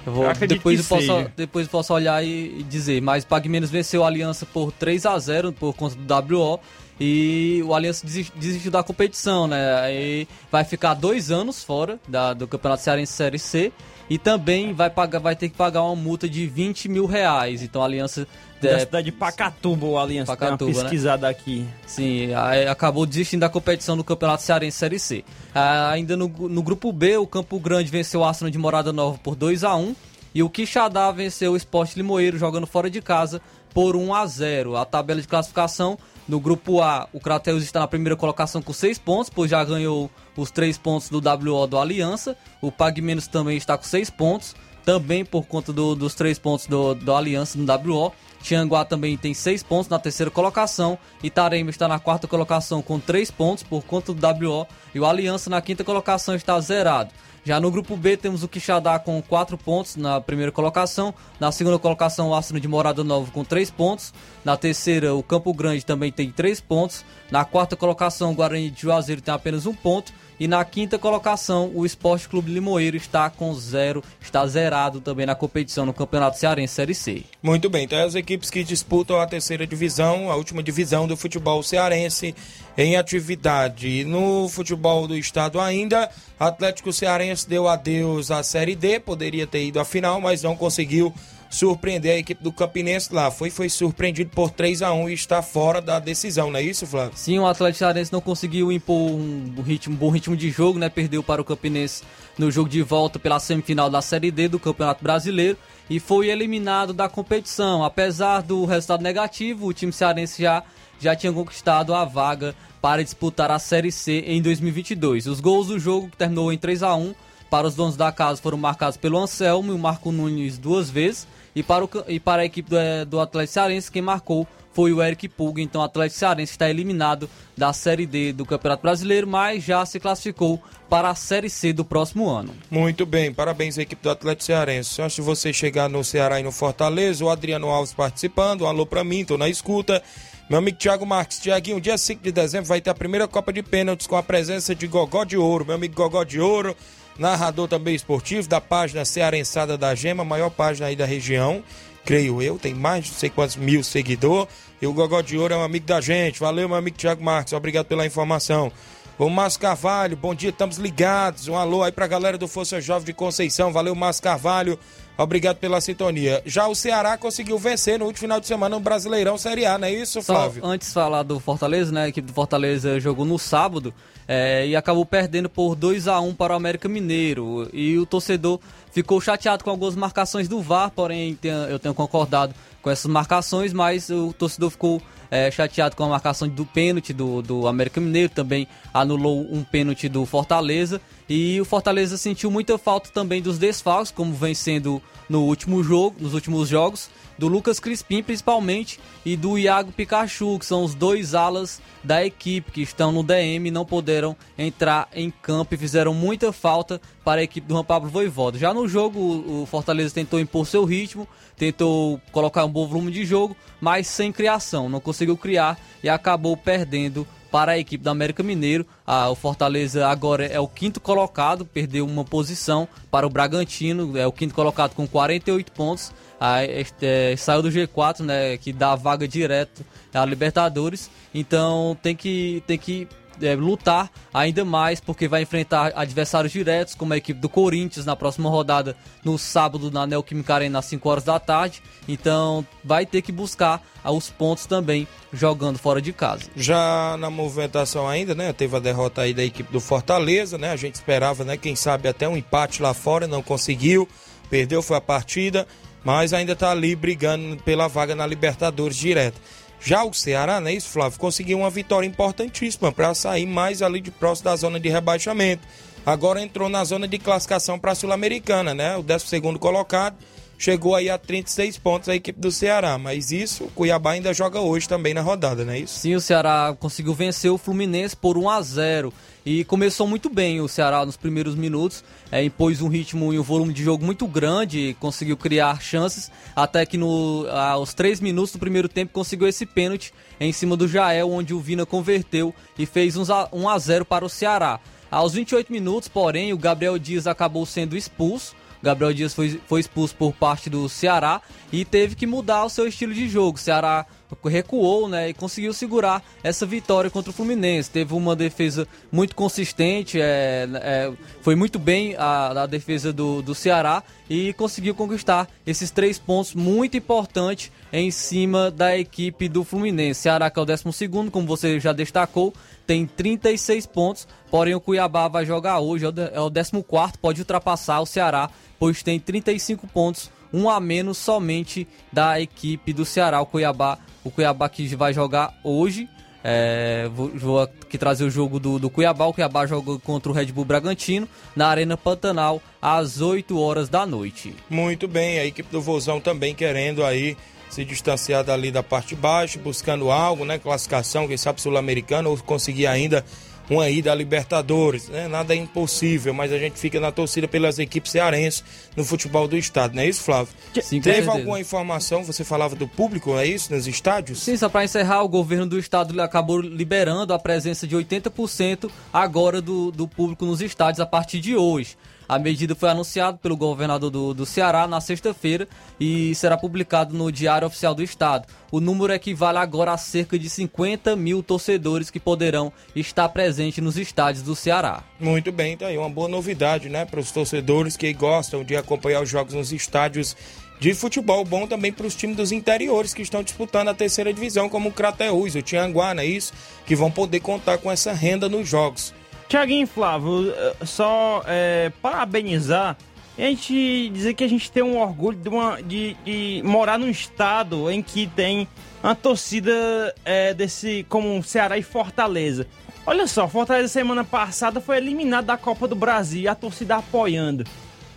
Eu vou, Eu depois, eu posso, seja. depois eu posso olhar e, e dizer, mas o Pag Menos venceu a Aliança por 3 a 0 por conta do WO e o Aliança desistiu da competição, né? Aí vai ficar dois anos fora da, do Campeonato Cearense Série C e também vai, pagar, vai ter que pagar uma multa de 20 mil reais. Então a Aliança. Da é, cidade de Pacatuba, o Aliança Pacatuba, tem uma pesquisada né? aqui. Sim, acabou desistindo da competição do Campeonato Cearense Série C. Ah, ainda no, no grupo B, o Campo Grande venceu o Arsenal de Morada Nova por 2 a 1 e o Quixadá venceu o Esporte Limoeiro jogando fora de casa por 1 a 0. A tabela de classificação no grupo A, o Crateus está na primeira colocação com 6 pontos, pois já ganhou os 3 pontos do WO do Aliança. O Pag Menos também está com 6 pontos, também por conta do, dos 3 pontos do, do Aliança no WO. Tianguá também tem 6 pontos na terceira colocação. Itarema está na quarta colocação com 3 pontos por conta do WO. E o Aliança na quinta colocação está zerado. Já no grupo B temos o Quixadá com 4 pontos na primeira colocação. Na segunda colocação, o Arsenal de Morada Nova com 3 pontos. Na terceira, o Campo Grande também tem 3 pontos. Na quarta colocação, o Guarani de Juazeiro tem apenas 1 ponto. E na quinta colocação, o Esporte Clube Limoeiro está com zero, está zerado também na competição no Campeonato Cearense Série C. Muito bem, então as equipes que disputam a terceira divisão, a última divisão do futebol cearense em atividade. No futebol do estado ainda, Atlético Cearense deu adeus à Série D, poderia ter ido à final, mas não conseguiu surpreender a equipe do Campinense lá. Foi, foi surpreendido por 3 a 1 e está fora da decisão, não é isso, Flávio? Sim, o Atlético Cearense não conseguiu impor um ritmo, bom ritmo de jogo, né? Perdeu para o Campinense no jogo de volta pela semifinal da Série D do Campeonato Brasileiro e foi eliminado da competição. Apesar do resultado negativo, o time cearense já, já tinha conquistado a vaga para disputar a Série C em 2022. Os gols do jogo, que terminou em 3 a 1 para os donos da casa, foram marcados pelo Anselmo e o Marco Nunes duas vezes. E para, o, e para a equipe do, é, do Atlético Cearense, quem marcou foi o Eric Pulga. Então o Atlético Cearense está eliminado da Série D do Campeonato Brasileiro, mas já se classificou para a Série C do próximo ano. Muito bem, parabéns à equipe do Atlético Cearense. Antes de você chegar no Ceará e no Fortaleza, o Adriano Alves participando, um alô para mim, estou na escuta. Meu amigo Thiago Marques, Tiaguinho, dia 5 de dezembro vai ter a primeira Copa de Pênaltis com a presença de Gogó de Ouro. Meu amigo Gogó de Ouro narrador também esportivo da página Cearensada da Gema, maior página aí da região, creio eu, tem mais de não sei quantos mil seguidores. E o Gogó de Ouro é um amigo da gente. Valeu, meu amigo Thiago Marques, obrigado pela informação. O Márcio Carvalho, bom dia, estamos ligados. Um alô aí pra galera do Força Jovem de Conceição. Valeu, Márcio Carvalho. Obrigado pela sintonia. Já o Ceará conseguiu vencer no último final de semana no Brasileirão Série A, não é isso, Flávio? Só antes de falar do Fortaleza, né? A equipe do Fortaleza jogou no sábado é, e acabou perdendo por 2 a 1 para o América Mineiro. E o torcedor ficou chateado com algumas marcações do VAR, porém eu tenho concordado com essas marcações, mas o torcedor ficou é, chateado com a marcação do pênalti do, do América Mineiro, também anulou um pênalti do Fortaleza. E o Fortaleza sentiu muita falta também dos desfalques, como vem sendo no último jogo, nos últimos jogos, do Lucas Crispim principalmente e do Iago Pikachu, que são os dois alas da equipe que estão no DM e não puderam entrar em campo e fizeram muita falta para a equipe do Juan Pablo Voivoda. Já no jogo, o Fortaleza tentou impor seu ritmo, tentou colocar um bom volume de jogo, mas sem criação, não conseguiu criar e acabou perdendo para a equipe do América Mineiro. Ah, o Fortaleza agora é o quinto colocado, perdeu uma posição para o Bragantino, é o quinto colocado com 48 pontos. Ah, é, saiu do G4, né, que dá vaga direto à Libertadores. Então tem que, tem que é, lutar ainda mais, porque vai enfrentar adversários diretos, como a equipe do Corinthians na próxima rodada, no sábado, na Neoquímica Arena, às 5 horas da tarde. Então, vai ter que buscar os pontos também, jogando fora de casa. Já na movimentação ainda, né? Teve a derrota aí da equipe do Fortaleza, né? A gente esperava, né? Quem sabe até um empate lá fora, não conseguiu. Perdeu, foi a partida, mas ainda está ali brigando pela vaga na Libertadores direto. Já o Ceará, né, isso, Flávio, conseguiu uma vitória importantíssima para sair mais ali de próximo da zona de rebaixamento. Agora entrou na zona de classificação para a Sul-Americana, né? O 12 colocado chegou aí a 36 pontos a equipe do Ceará, mas isso o Cuiabá ainda joga hoje também na rodada, não é isso? Sim, o Ceará conseguiu vencer o Fluminense por 1 a 0 e começou muito bem o Ceará nos primeiros minutos, é, impôs um ritmo e um volume de jogo muito grande, conseguiu criar chances, até que no, aos três minutos do primeiro tempo conseguiu esse pênalti em cima do Jael, onde o Vina converteu e fez 1 a 0 para o Ceará. Aos 28 minutos, porém, o Gabriel Dias acabou sendo expulso. Gabriel Dias foi, foi expulso por parte do Ceará e teve que mudar o seu estilo de jogo. O Ceará recuou, né, e conseguiu segurar essa vitória contra o Fluminense. Teve uma defesa muito consistente, é, é, foi muito bem a, a defesa do, do Ceará e conseguiu conquistar esses três pontos muito importantes em cima da equipe do Fluminense. Ceará que é o 12 como você já destacou, tem 36 pontos, porém o Cuiabá vai jogar hoje, é o 14 é pode ultrapassar o Ceará, pois tem 35 pontos, um a menos somente da equipe do Ceará, o Cuiabá, o Cuiabá que vai jogar hoje, é, vou, vou, aqui trazer o jogo do, do Cuiabá. O Cuiabá joga contra o Red Bull Bragantino na Arena Pantanal às 8 horas da noite. Muito bem, a equipe do Vozão também querendo aí se distanciar dali da parte de baixo, buscando algo, né? Classificação, quem sabe sul-americana, ou conseguir ainda uma ida à Libertadores, né? Nada é impossível, mas a gente fica na torcida pelas equipes cearenses no futebol do estado, não é isso, Flávio? Sim, Teve alguma informação, você falava do público, é isso, nos estádios? Sim, só para encerrar, o governo do estado acabou liberando a presença de 80% agora do, do público nos estádios a partir de hoje. A medida foi anunciada pelo governador do, do Ceará na sexta-feira e será publicado no Diário Oficial do Estado. O número equivale agora a cerca de 50 mil torcedores que poderão estar presentes nos estádios do Ceará. Muito bem, tá aí uma boa novidade, né, para os torcedores que gostam de acompanhar os jogos nos estádios de futebol bom também para os times dos interiores que estão disputando a terceira divisão, como o Crateús, o Tianguá, não é isso? Que vão poder contar com essa renda nos jogos. Tiaguinho Flávio, eh, só é, parabenizar a gente dizer que a gente tem um orgulho de, uma, de, de morar num estado em que tem uma torcida é, desse como Ceará e Fortaleza. Olha só, Fortaleza semana passada foi eliminado da Copa do Brasil a torcida apoiando.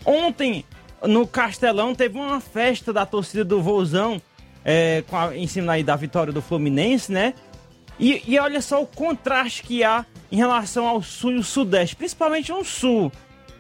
Ontem, no Castelão, teve uma festa da torcida do Vozão é, a, em cima aí da vitória do Fluminense, né? E, e olha só o contraste que há em relação ao sul e o sudeste, principalmente no sul.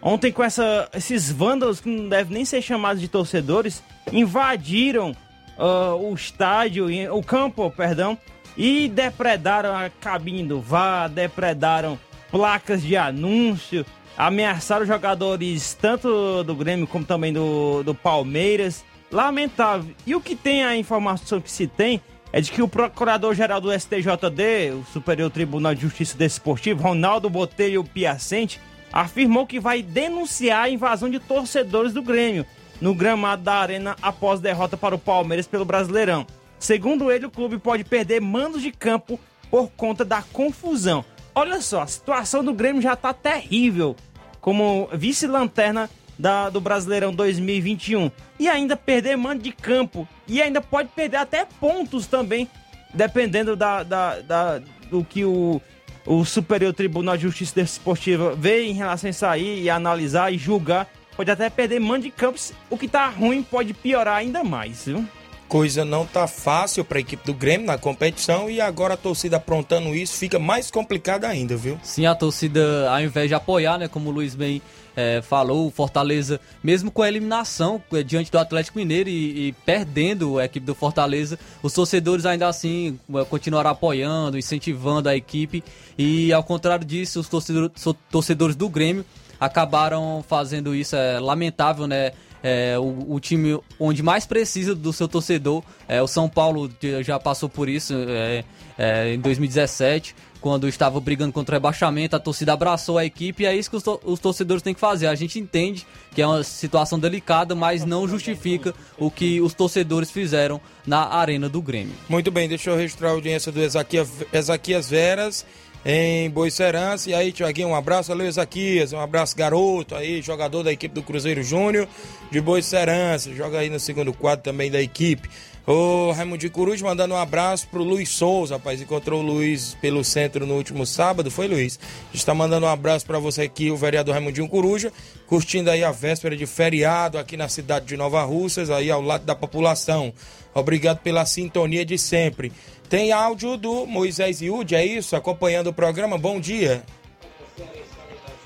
Ontem, com essa, esses vândalos que não devem nem ser chamados de torcedores, invadiram uh, o estádio, o campo, perdão, e depredaram a cabine do VAR, depredaram placas de anúncio, ameaçaram jogadores tanto do Grêmio como também do, do Palmeiras. Lamentável. E o que tem a informação que se tem é de que o procurador-geral do STJD, o Superior Tribunal de Justiça Desportivo, Ronaldo Botelho Piacente, afirmou que vai denunciar a invasão de torcedores do Grêmio no gramado da Arena após derrota para o Palmeiras pelo Brasileirão. Segundo ele, o clube pode perder mandos de campo por conta da confusão. Olha só, a situação do Grêmio já está terrível. Como vice-lanterna da, do Brasileirão 2021 e ainda perder mando de campo e ainda pode perder até pontos também, dependendo da, da, da do que o, o Superior Tribunal de Justiça Desportiva vê em relação a isso aí e analisar e julgar. Pode até perder mando de campo, o que tá ruim pode piorar ainda mais, viu? Coisa não tá fácil para a equipe do Grêmio na competição e agora a torcida aprontando isso fica mais complicada ainda, viu? Sim, a torcida, ao invés de apoiar, né, como o Luiz bem é, falou, o Fortaleza, mesmo com a eliminação é, diante do Atlético Mineiro e, e, perdendo a equipe do Fortaleza, os torcedores ainda assim é, continuaram apoiando, incentivando a equipe e ao contrário disso, os torcedores, torcedores do Grêmio acabaram fazendo isso, é lamentável, né? É, o, o, time onde mais precisa do seu torcedor. É, o São Paulo já passou por isso é, é, em 2017 quando estava brigando contra o rebaixamento, a torcida abraçou a equipe e é isso que os, to os torcedores têm que fazer. A gente entende que é uma situação delicada, mas não justifica o que os torcedores fizeram na Arena do Grêmio. Muito bem, deixa eu registrar a audiência do Ezaquias, Veras em Boicerança. E aí, Tiaguinho, um abraço. Valeu, Ezaquias. Um abraço, garoto aí, jogador da equipe do Cruzeiro Júnior de Boicerança. Joga aí no segundo quadro também da equipe. O Raimundo Coruja mandando um abraço pro Luiz Souza, rapaz. Encontrou o Luiz pelo centro no último sábado, foi Luiz? Está mandando um abraço para você aqui, o vereador Raimundinho Coruja, curtindo aí a véspera de feriado aqui na cidade de Nova Russas, aí ao lado da população. Obrigado pela sintonia de sempre. Tem áudio do Moisés Iude, é isso? Acompanhando o programa. Bom dia.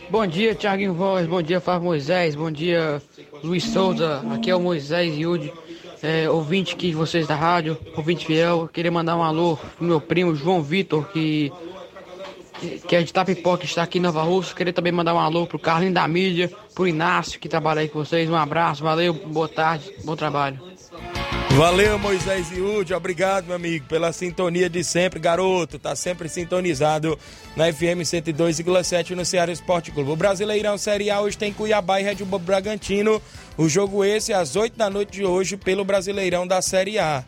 Bom dia, Thiaguinho Voz. Bom dia, Fábio Moisés. Bom dia, Luiz Souza. Aqui é o Moisés Iude é, ouvinte aqui de vocês da rádio, ouvinte fiel, queria mandar um alô pro meu primo João Vitor, que, que é de Tapipoca, que está aqui em Nova Rússia. Queria também mandar um alô pro Carlinho da mídia, pro Inácio, que trabalha aí com vocês. Um abraço, valeu, boa tarde, bom trabalho. Valeu, Moisés Iúde. Obrigado, meu amigo, pela sintonia de sempre, garoto. Tá sempre sintonizado na FM 102,7 no Ceará Esporte Clube. O Brasileirão Série A hoje tem Cuiabá e Red Bull Bragantino. O jogo esse às 8 da noite de hoje pelo Brasileirão da Série A.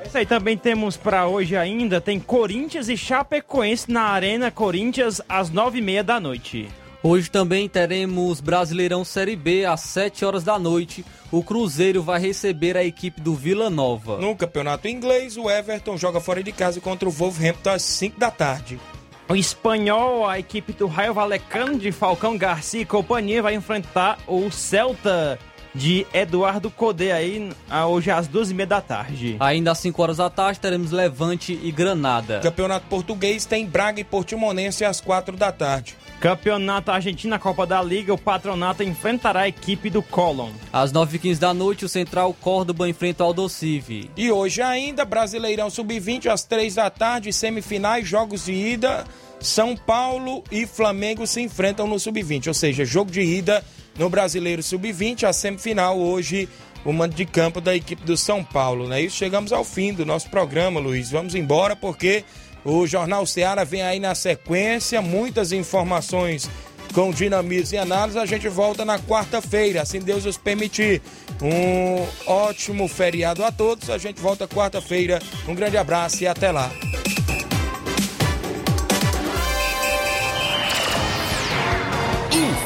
É isso aí, também temos para hoje ainda, tem Corinthians e Chapecoense na Arena Corinthians às 9h30 da noite. Hoje também teremos Brasileirão Série B às 7 horas da noite. O Cruzeiro vai receber a equipe do Vila Nova. No campeonato inglês, o Everton joga fora de casa contra o Wolverhampton às 5 da tarde. O espanhol, a equipe do Raio Valecano de Falcão Garcia e companhia vai enfrentar o Celta de Eduardo Codê aí hoje às duas e meia da tarde. Ainda às 5 horas da tarde teremos Levante e Granada. Campeonato português tem Braga e Portimonense às 4 da tarde. Campeonato Argentina, Copa da Liga, o Patronato enfrentará a equipe do Colón. Às 9h15 da noite, o Central Córdoba enfrenta o Aldocive. E hoje ainda, Brasileirão Sub-20 às 3 da tarde, semifinais, jogos de ida. São Paulo e Flamengo se enfrentam no Sub-20, ou seja, jogo de ida no Brasileiro Sub-20, a semifinal hoje, o mando de campo da equipe do São Paulo, né? Isso chegamos ao fim do nosso programa, Luiz. Vamos embora porque o Jornal Ceará vem aí na sequência, muitas informações com dinamismo e análise. A gente volta na quarta-feira, assim Deus nos permitir. Um ótimo feriado a todos. A gente volta quarta-feira. Um grande abraço e até lá.